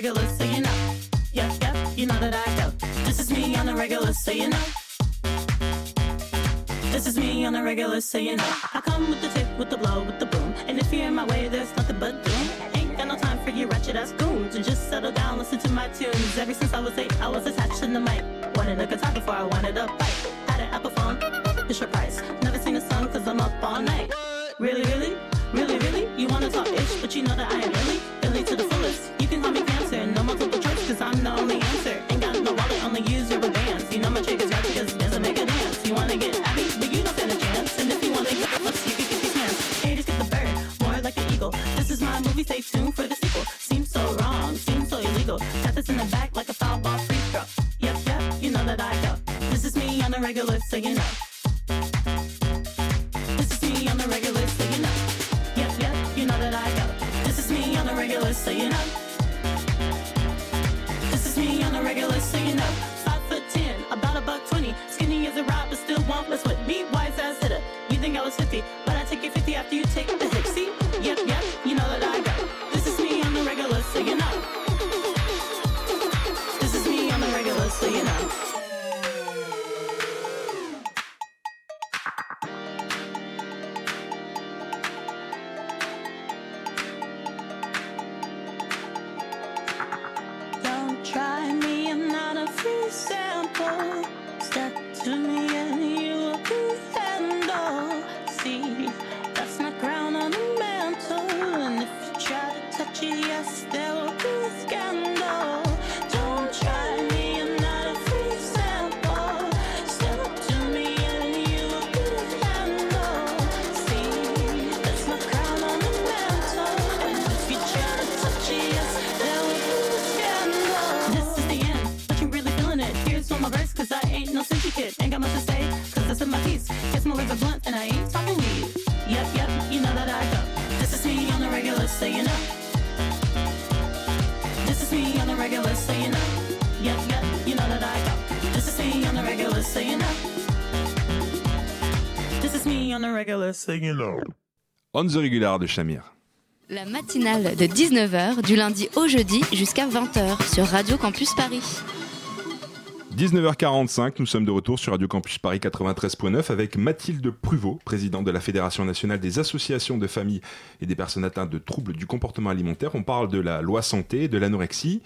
Regular, so you know. Yep, yep, you know that I go. This is me on the regular, so you know. This is me on the regular, so you know. I come with the tick, with the blow, with the boom. And if you're in my way, there's nothing but doom. Ain't got no time for you ratchet ass goons. And just settle down, listen to my tunes. Ever since I was eight, I was attached to the mic. Wanted a guitar before I wanted a bike. Had an Apple phone, Fisher Price. Never seen a song cause I'm up all night. Really, really? Really, really? You wanna talk ish, but you know that I am she on the regular, de Shamir. La matinale de 19h du lundi au jeudi jusqu'à 20h sur Radio Campus Paris. 19h45, nous sommes de retour sur Radio Campus Paris 93.9 avec Mathilde Pruvot, présidente de la Fédération nationale des associations de familles et des personnes atteintes de troubles du comportement alimentaire. On parle de la loi santé, de l'anorexie.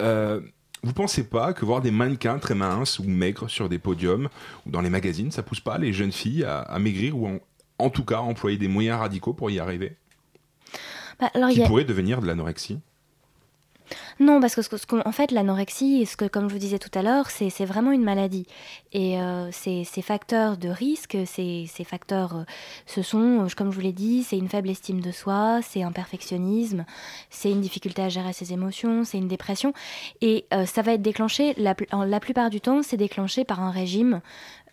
Euh, vous pensez pas que voir des mannequins très minces ou maigres sur des podiums ou dans les magazines, ça pousse pas les jeunes filles à, à maigrir ou en, en tout cas employer des moyens radicaux pour y arriver Bah, alors, Qui y a- pourrait devenir de l'anorexie Non, parce que, ce ce en fait, l'anorexie, ce que, comme je vous disais tout à l'heure, c'est vraiment une maladie. Et euh, ces, ces facteurs de risque, ces, ces facteurs, euh, ce sont, euh, comme je vous l'ai dit, c'est une faible estime de soi, c'est un perfectionnisme, c'est une difficulté à gérer ses émotions, c'est une dépression. Et euh, ça va être déclenché, la, la plupart du temps, c'est déclenché par un régime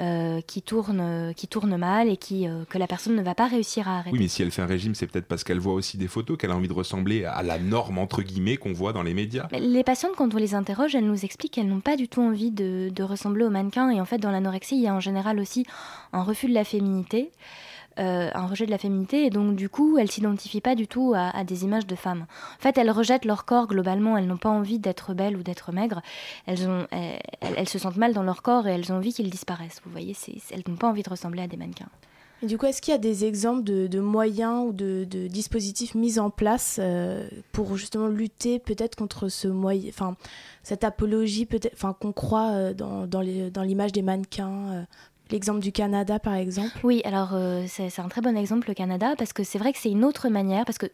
euh, qui, tourne, euh, qui tourne mal et qui, euh, que la personne ne va pas réussir à arrêter. Oui, mais si elle fait un régime, c'est peut-être parce qu'elle voit aussi des photos, qu'elle a envie de ressembler à la norme, entre guillemets, qu'on voit dans les médias. Mais Les patientes, quand on les interroge, elles nous expliquent qu'elles n'ont pas du tout envie de, de ressembler aux mannequins. Et en fait, dans l'anorexie, il y a en général aussi un refus de la féminité, euh, un rejet de la féminité. Et donc, du coup, elles s'identifient pas du tout à, des images de femmes. En fait, elles rejettent leur corps globalement. Elles n'ont pas envie d'être belles ou d'être maigres. Elles, elles se sentent mal dans leur corps et elles ont envie qu'ils disparaissent. Vous voyez, elles n'ont pas envie de ressembler à des mannequins. Du coup, est-ce qu'il y a des exemples de, moyens ou de, dispositifs mis en place euh, pour justement lutter peut-être contre ce moyen, enfin cette apologie peut-être, enfin qu'on croit euh, dans, l'image des mannequins. euh, L'exemple du Canada, par exemple. Oui, alors euh, c'est un très bon exemple le Canada parce que c'est vrai que c'est une autre manière parce que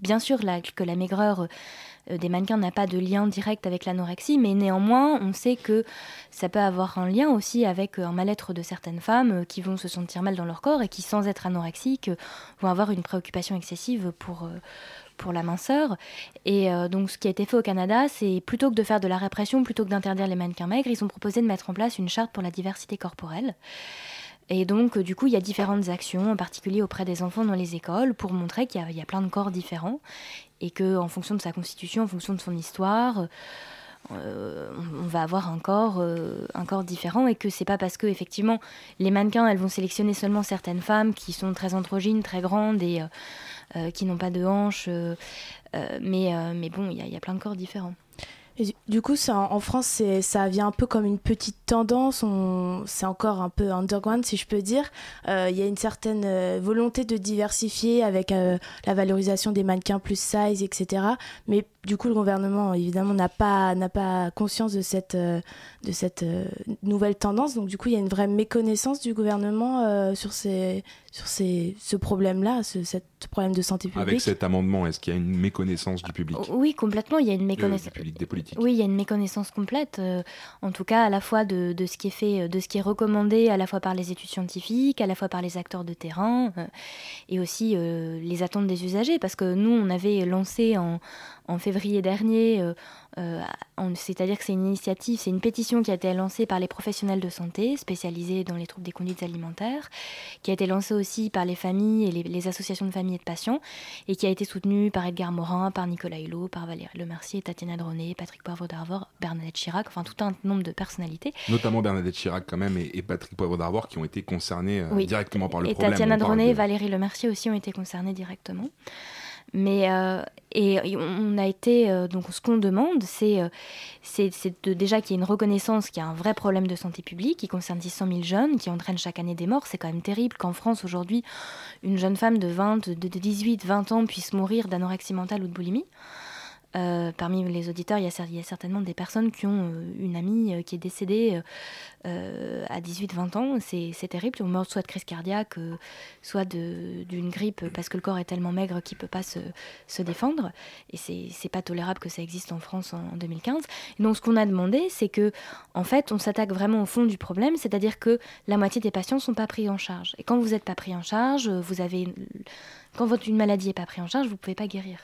bien sûr que la maigreur euh, des mannequins n'a pas de lien direct avec l'anorexie, mais néanmoins, on sait que ça peut avoir un lien aussi avec euh, un mal-être de certaines femmes qui vont se sentir mal dans leur corps et qui, sans être anorexiques, vont avoir une préoccupation excessive pour, pour la minceur. Et euh, donc, ce qui a été fait au Canada, c'est plutôt que de faire de la répression, plutôt que d'interdire les mannequins maigres, ils ont proposé de mettre en place une charte pour la diversité corporelle. Et donc, euh, du coup, il y a différentes actions, en particulier auprès des enfants dans les écoles, pour montrer qu'il y a- plein de corps différents et que, en fonction de sa constitution, en fonction de son histoire, euh, on- va avoir un corps, euh, un corps différent et que c'est pas parce que effectivement les mannequins elles vont sélectionner seulement certaines femmes qui sont très androgynes, très grandes et euh, qui n'ont pas de hanches, mais, bon, il y a plein de corps différents. Et du- coup, ça, en France, ça vient un peu comme une petite tendance. C'est encore un peu underground, si je peux dire. Euh, Il y a une certaine euh, volonté de diversifier avec euh, la valorisation des mannequins plus size, etc. Mais du coup, le gouvernement, évidemment, n'a pas, conscience de cette, de cette nouvelle tendance. Donc, du coup, il y a une vraie méconnaissance du gouvernement euh, sur, ces, sur ces, ce problème-là, ce cet problème de santé publique. Avec cet amendement, est-ce qu'il y a une méconnaissance du public? Oui, complètement, il y a une Euh, méconnaissance. du public, des politiques. Oui, il y a une méconnaissance complète, euh, en tout cas à la fois de, ce qui est fait, euh, de ce qui est recommandé à la fois par les études scientifiques, à la fois par les acteurs de terrain, euh, et aussi les attentes des usagers, parce que nous, on avait lancé en février dernier, euh, c'est-à-dire que c'est une initiative, c'est une pétition qui a été lancée par les professionnels de santé spécialisés dans les troubles des conduites alimentaires, qui a été lancée aussi par les familles et les, les associations de familles et de patients, et qui a été soutenue par Edgar Morin, par Nicolas Hulot, par Valérie Lemercier, Tatiana Droné, Patrick Poivre d'Arvor, Bernadette Chirac, enfin tout un nombre de personnalités. Notamment Bernadette Chirac quand même et, et Patrick Poivre d'Arvor qui ont été concernés euh, Oui. directement par le et problème. Tatiana On parle Droné de- et Valérie Lemercier aussi ont été concernés directement. Mais euh, et, on a été euh, donc ce qu'on demande, c'est euh, c'est déjà qu'il y ait une reconnaissance qu'il y a un vrai problème de santé publique qui concerne 600 000 jeunes, qui entraîne chaque année des morts. C'est quand même terrible qu'en France aujourd'hui, une jeune femme de 20, de, de 18, 20 ans puisse mourir d'anorexie mentale ou de boulimie. Euh, parmi les auditeurs, il y, a, certainement des personnes qui ont euh, une amie euh, qui est décédée à 18-20 ans. C'est terrible. On meurt soit de crise cardiaque, soit d'une grippe parce que le corps est tellement maigre qu'il ne peut pas se, défendre. Et c'est pas tolérable que ça existe en France en, en 2015. Et donc, ce qu'on a demandé, c'est que, en fait, on s'attaque vraiment au fond du problème, c'est-à-dire que la moitié des patients ne sont pas pris en charge. Et quand vous n'êtes pas pris en charge, vous avez. Quand votre, une maladie n'est pas prise en charge, vous ne pouvez pas guérir.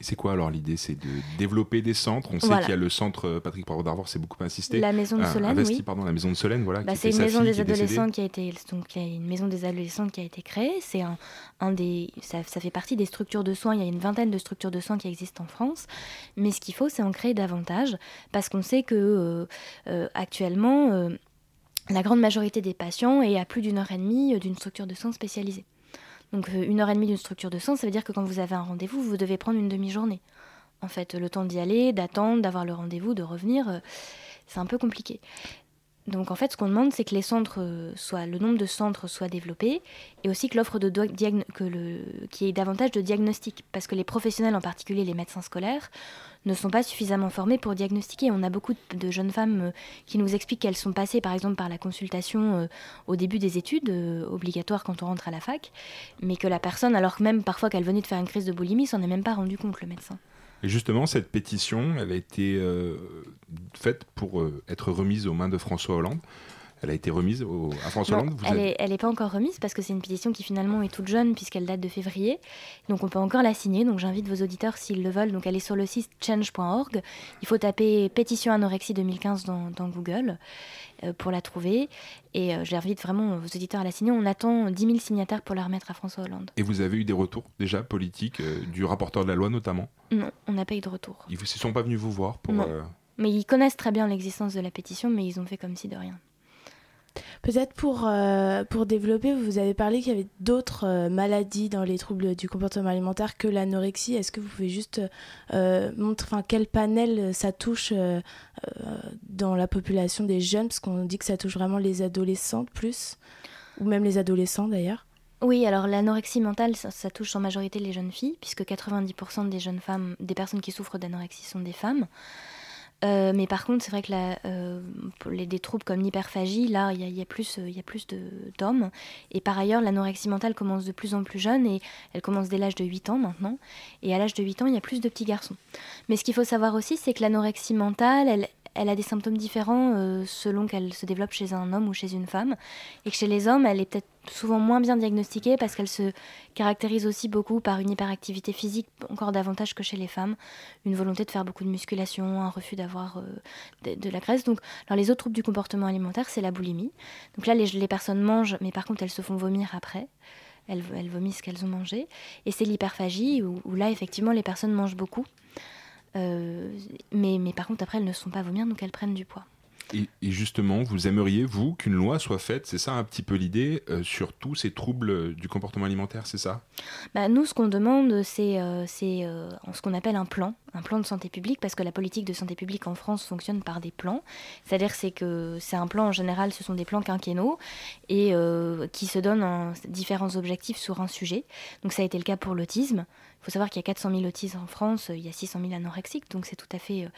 C'est quoi alors l'idée? C'est de développer des centres? On sait Voilà. qu'il y a le centre euh, Patrick Poivre d'Arvor, c'est beaucoup insisté. La maison de Ah, Solène, investi, oui. pardon, la maison de Solène, voilà. Bah, c'est une maison des qui adolescents qui a été donc il y a une maison des adolescents qui a été créée. C'est un, un des ça, ça fait partie des structures de soins. Il y a une vingtaine de structures de soins qui existent en France. Mais ce qu'il faut, c'est en créer davantage parce qu'on sait que euh, euh, actuellement euh, la grande majorité des patients est à plus d'une heure et demie euh, d'une structure de soins spécialisée. Donc euh, une heure et demie d'une structure de soins, ça veut dire que quand vous avez un rendez-vous, vous devez prendre une demi-journée. En fait, le temps d'y aller, d'attendre, d'avoir le rendez-vous, de revenir, euh, c'est un peu compliqué. Donc en fait, ce qu'on demande, c'est que les centres euh, soient, le nombre de centres soit développé et aussi que l'offre de que le, qu'il y ait davantage de diagnostics, parce que les professionnels, en particulier les médecins scolaires, ne sont pas suffisamment formés pour diagnostiquer. On a beaucoup de, jeunes femmes euh, qui nous expliquent qu'elles sont passées, par exemple, par la consultation euh, au début des études, obligatoire quand on rentre à la fac, mais que la personne, alors que même parfois qu'elle venait de faire une crise de boulimie, s'en est même pas rendu compte, le médecin. Justement, cette pétition, elle a été euh, faite pour euh, être remise aux mains de François Hollande. Elle a été remise au- à François Hollande. Vous elle n'est pas encore remise parce que c'est une pétition qui finalement est toute jeune puisqu'elle date de février. Donc on peut encore la signer. Donc j'invite vos auditeurs s'ils le veulent. Donc est sur le site change.org. Il faut taper pétition anorexie 2015 dans, dans Google euh, pour la trouver. Et euh, j'invite vraiment vos auditeurs à la signer. On attend 10 000 signataires pour la remettre à François Hollande. Et vous avez eu des retours déjà politiques, euh, du rapporteur de la loi notamment? Non, on n'a pas eu de retour. Ils ne sont pas venus vous voir pour... Non. Mais ils connaissent très bien l'existence de la pétition, mais ils ont fait comme si de rien. Peut-être pour, euh, pour développer, vous avez parlé qu'il y avait d'autres euh, maladies dans les troubles du comportement alimentaire que l'anorexie. Est-ce que vous pouvez juste euh, montrer quel panel ça touche euh, dans la population des jeunes? Parce qu'on dit que ça touche vraiment les adolescentes plus, ou même les adolescents d'ailleurs. Oui, alors l'anorexie mentale, ça, ça touche en majorité les jeunes filles, puisque 90% des jeunes femmes, des personnes qui souffrent d'anorexie sont des femmes. Euh, mais par contre, c'est vrai que euh, les, des troubles comme l'hyperphagie, là, il y, a- plus, euh, il y a plus de- d'hommes. Et par ailleurs, l'anorexie mentale commence de plus en plus jeune et elle commence dès l'âge de 8 ans maintenant. Et à l'âge de 8 ans, il y a plus de petits garçons. Mais ce qu'il faut savoir aussi, c'est que l'anorexie mentale, elle, elle a des symptômes différents euh, selon qu'elle se développe chez un homme ou chez une femme. Et que chez les hommes, elle est peut-être souvent moins bien diagnostiquée parce qu'elle se caractérise aussi beaucoup par une hyperactivité physique, encore davantage que chez les femmes, une volonté de faire beaucoup de musculation, un refus d'avoir euh, de, la graisse. Donc, alors les autres troubles du comportement alimentaire, c'est la boulimie. Donc là, les, personnes mangent, mais par contre, elles se font vomir après. Elles, vomissent ce qu'elles ont mangé. Et c'est l'hyperphagie, où là, effectivement, les personnes mangent beaucoup. Euh, mais, mais par contre, après, elles ne se font pas vomir, donc elles prennent du poids. Et, et justement, vous aimeriez, vous, qu'une loi soit faite, c'est ça un petit peu l'idée, euh, sur tous ces troubles euh, du comportement alimentaire, c'est ça? Bah, nous, ce qu'on demande, c'est euh, ce qu'on appelle un plan, un plan de santé publique, parce que la politique de santé publique en France fonctionne par des plans. C'est-à-dire c'est que c'est un plan, en général, ce sont des plans quinquennaux, et qui se donnent en différents objectifs sur un sujet. Donc ça a été le cas pour l'autisme. Il faut savoir qu'il y a 400 000 autistes en France, il y a 600 000 anorexiques, donc c'est tout à fait, euh,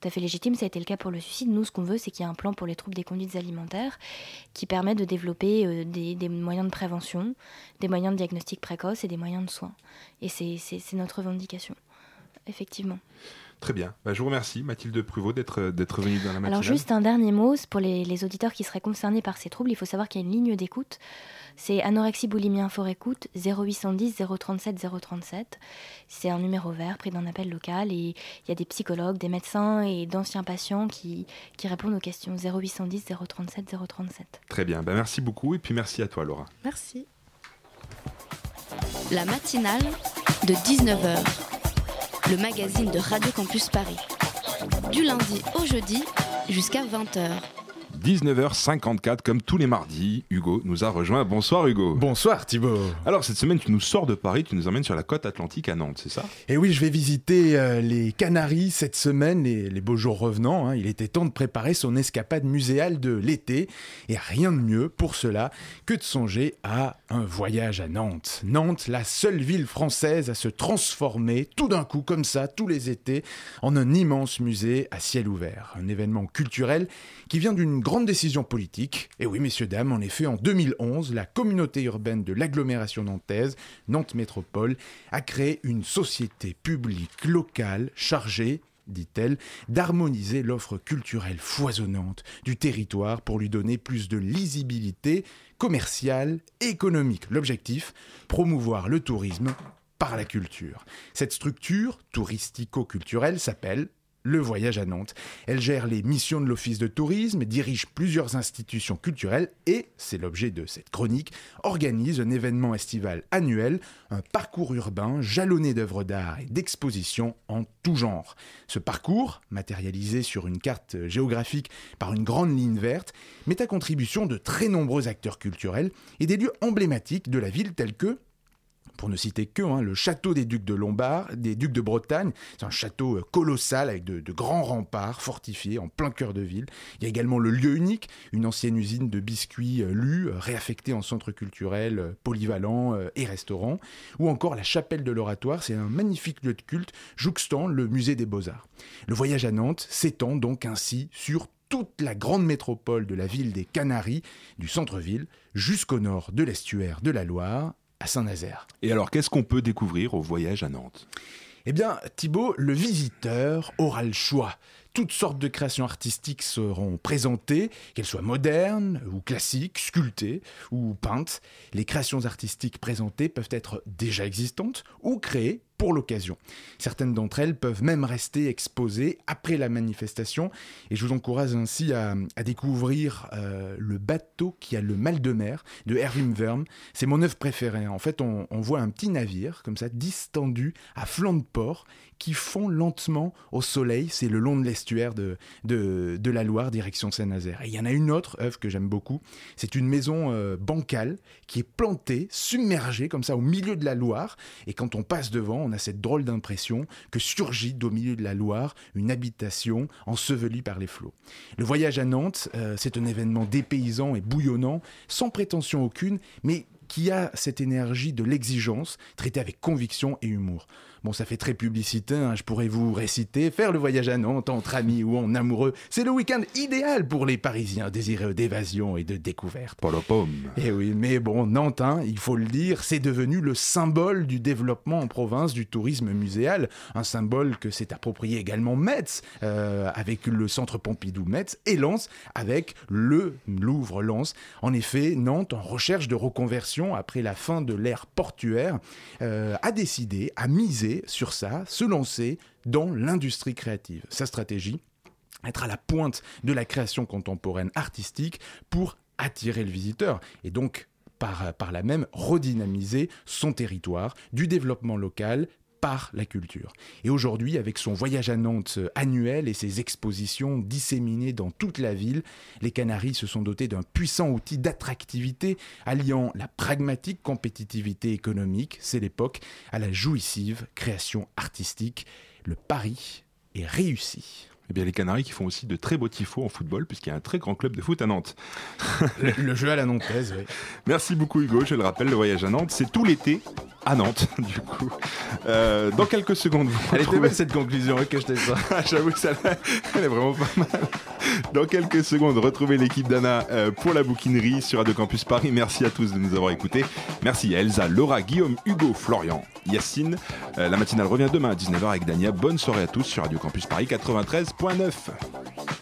tout à fait légitime. Ça a été le cas pour le suicide. Nous, ce qu'on veut, c'est qu'il y ait un plan pour les troubles des conduites alimentaires qui permet de développer euh, des, des moyens de prévention, des moyens de diagnostic précoce et des moyens de soins. Et c'est notre revendication, effectivement. Très bien. Bah, je vous remercie, Mathilde Pruvot, d'être venue dans la matinale. Alors juste un dernier mot pour les, les auditeurs qui seraient concernés par ces troubles, il faut savoir qu'il y a une ligne d'écoute. C'est anorexie boulimie info écoute 0810 037 037. C'est un numéro vert pris d'un appel local et il y a des psychologues, des médecins et d'anciens patients qui, qui répondent aux questions 0810 037 037. Très bien. Bah, merci beaucoup, et puis merci à toi, Laura. Merci. La matinale de 19h. Le magazine de Radio Campus Paris. Du lundi au jeudi jusqu'à 20h. 19h54, comme tous les mardis, Hugo nous a rejoint. Bonsoir Hugo. Bonsoir Thibaut. Alors cette semaine, tu nous sors de Paris, tu nous emmènes sur la côte atlantique à Nantes, c'est ça? Et oui, je vais visiter euh, les Canaries cette semaine, les, les beaux jours revenant. hein. Il était temps de préparer son escapade muséale de l'été. Et rien de mieux pour cela que de songer à un voyage à Nantes. Nantes, la seule ville française à se transformer tout d'un coup, comme ça, tous les étés, en un immense musée à ciel ouvert. Un événement culturel qui vient d'une grande décision politique. Et oui, messieurs, dames, en effet, en 2011, la communauté urbaine de l'agglomération nantaise, Nantes Métropole, a créé une société publique locale chargée dit-elle, d'harmoniser l'offre culturelle foisonnante du territoire pour lui donner plus de lisibilité commerciale et économique. L'objectif, promouvoir le tourisme par la culture. Cette structure touristico-culturelle s'appelle le voyage à Nantes. Elle gère les missions de l'Office de tourisme, dirige plusieurs institutions culturelles et, c'est l'objet de cette chronique, organise un événement estival annuel, un parcours urbain jalonné d'œuvres d'art et d'expositions en tout genre. Ce parcours, matérialisé sur une carte géographique par une grande ligne verte, met à contribution de très nombreux acteurs culturels et des lieux emblématiques de la ville tels que pour ne citer que, hein, le château des ducs de Lombard, des ducs de Bretagne. C'est un château euh, colossal avec de, de grands remparts fortifiés en plein cœur de ville. Il y a également le lieu unique, une ancienne usine de biscuits euh, lus, euh, réaffectée en centre culturel, polyvalent et restaurant. Ou encore la chapelle de l'oratoire, c'est un magnifique lieu de culte jouxtant le musée des beaux-arts. Le voyage à Nantes s'étend donc ainsi sur toute la grande métropole de la ville des Canaries, du centre-ville, jusqu'au nord de l'estuaire de la Loire, à Saint-Nazaire. Et alors, qu'est-ce qu'on peut découvrir au voyage à Nantes? Eh bien, Thibaut, le visiteur aura le choix. Toutes sortes de créations artistiques seront présentées, qu'elles soient modernes ou classiques, sculptées ou peintes. Les créations artistiques présentées peuvent être déjà existantes ou créées pour l'occasion. Certaines d'entre elles peuvent même rester exposées après la manifestation et je vous encourage ainsi à, découvrir euh, le bateau qui a le mal de mer de Erwin Verm. C'est mon œuvre préférée. En fait, on, voit un petit navire comme ça distendu à flanc de port qui fond lentement au soleil. C'est le long de l'estuaire de, de, de la Loire, direction Saint-Nazaire. Et il y en a une autre œuvre que j'aime beaucoup. C'est une maison euh, bancale qui est plantée, submergée comme ça au milieu de la Loire. Et quand on passe devant, on cette drôle d'impression que surgit au milieu de la Loire une habitation ensevelie par les flots. Le voyage à Nantes, euh, c'est un événement dépaysant et bouillonnant, sans prétention aucune, mais qui a cette énergie de l'exigence, traitée avec conviction et humour. Bon, ça fait très publicité, hein, je pourrais vous réciter, faire le voyage à Nantes entre amis ou en amoureux, c'est le week-end idéal pour les Parisiens désireux d'évasion et de découverte. La pomme. Eh oui, mais bon, Nantes, hein, il faut le dire, c'est devenu le symbole du développement en province du tourisme muséal, un symbole que s'est approprié également Metz, euh, avec le centre Pompidou-Metz, et Lens, avec le Louvre-Lens. En effet, Nantes, en recherche de reconversion après la fin de l'ère portuaire, euh, a décidé, a misé sur ça, se lancer dans l'industrie créative. Sa stratégie être à la pointe de la création contemporaine artistique pour attirer le visiteur et donc par, par là même redynamiser son territoire, du développement local par la culture. Et aujourd'hui, avec son voyage à Nantes annuel et ses expositions disséminées dans toute la ville, les Canaries se sont dotés d'un puissant outil d'attractivité alliant la pragmatique compétitivité économique, c'est l'époque, à la jouissive création artistique. Le pari est réussi. Eh bien, les Canaries qui font aussi de très beaux tifos en football, puisqu'il y a un très grand club de foot à Nantes. Le, le jeu à la nantaise, oui. Merci beaucoup Hugo, je le rappelle, le voyage à Nantes, c'est tout l'été à Nantes, du coup. Euh, dans quelques secondes, vous Elle était belle cette conclusion, hein, que je ça. J'avoue que ça, elle est vraiment pas mal. Dans quelques secondes, retrouvez l'équipe d'Anna euh, pour la bouquinerie sur Radio Campus Paris. Merci à tous de nous avoir écoutés. Merci à Elsa, Laura, Guillaume, Hugo, Florian, Yacine. Euh, la matinale revient demain à 19h avec Dania. Bonne soirée à tous sur Radio Campus Paris 107.9.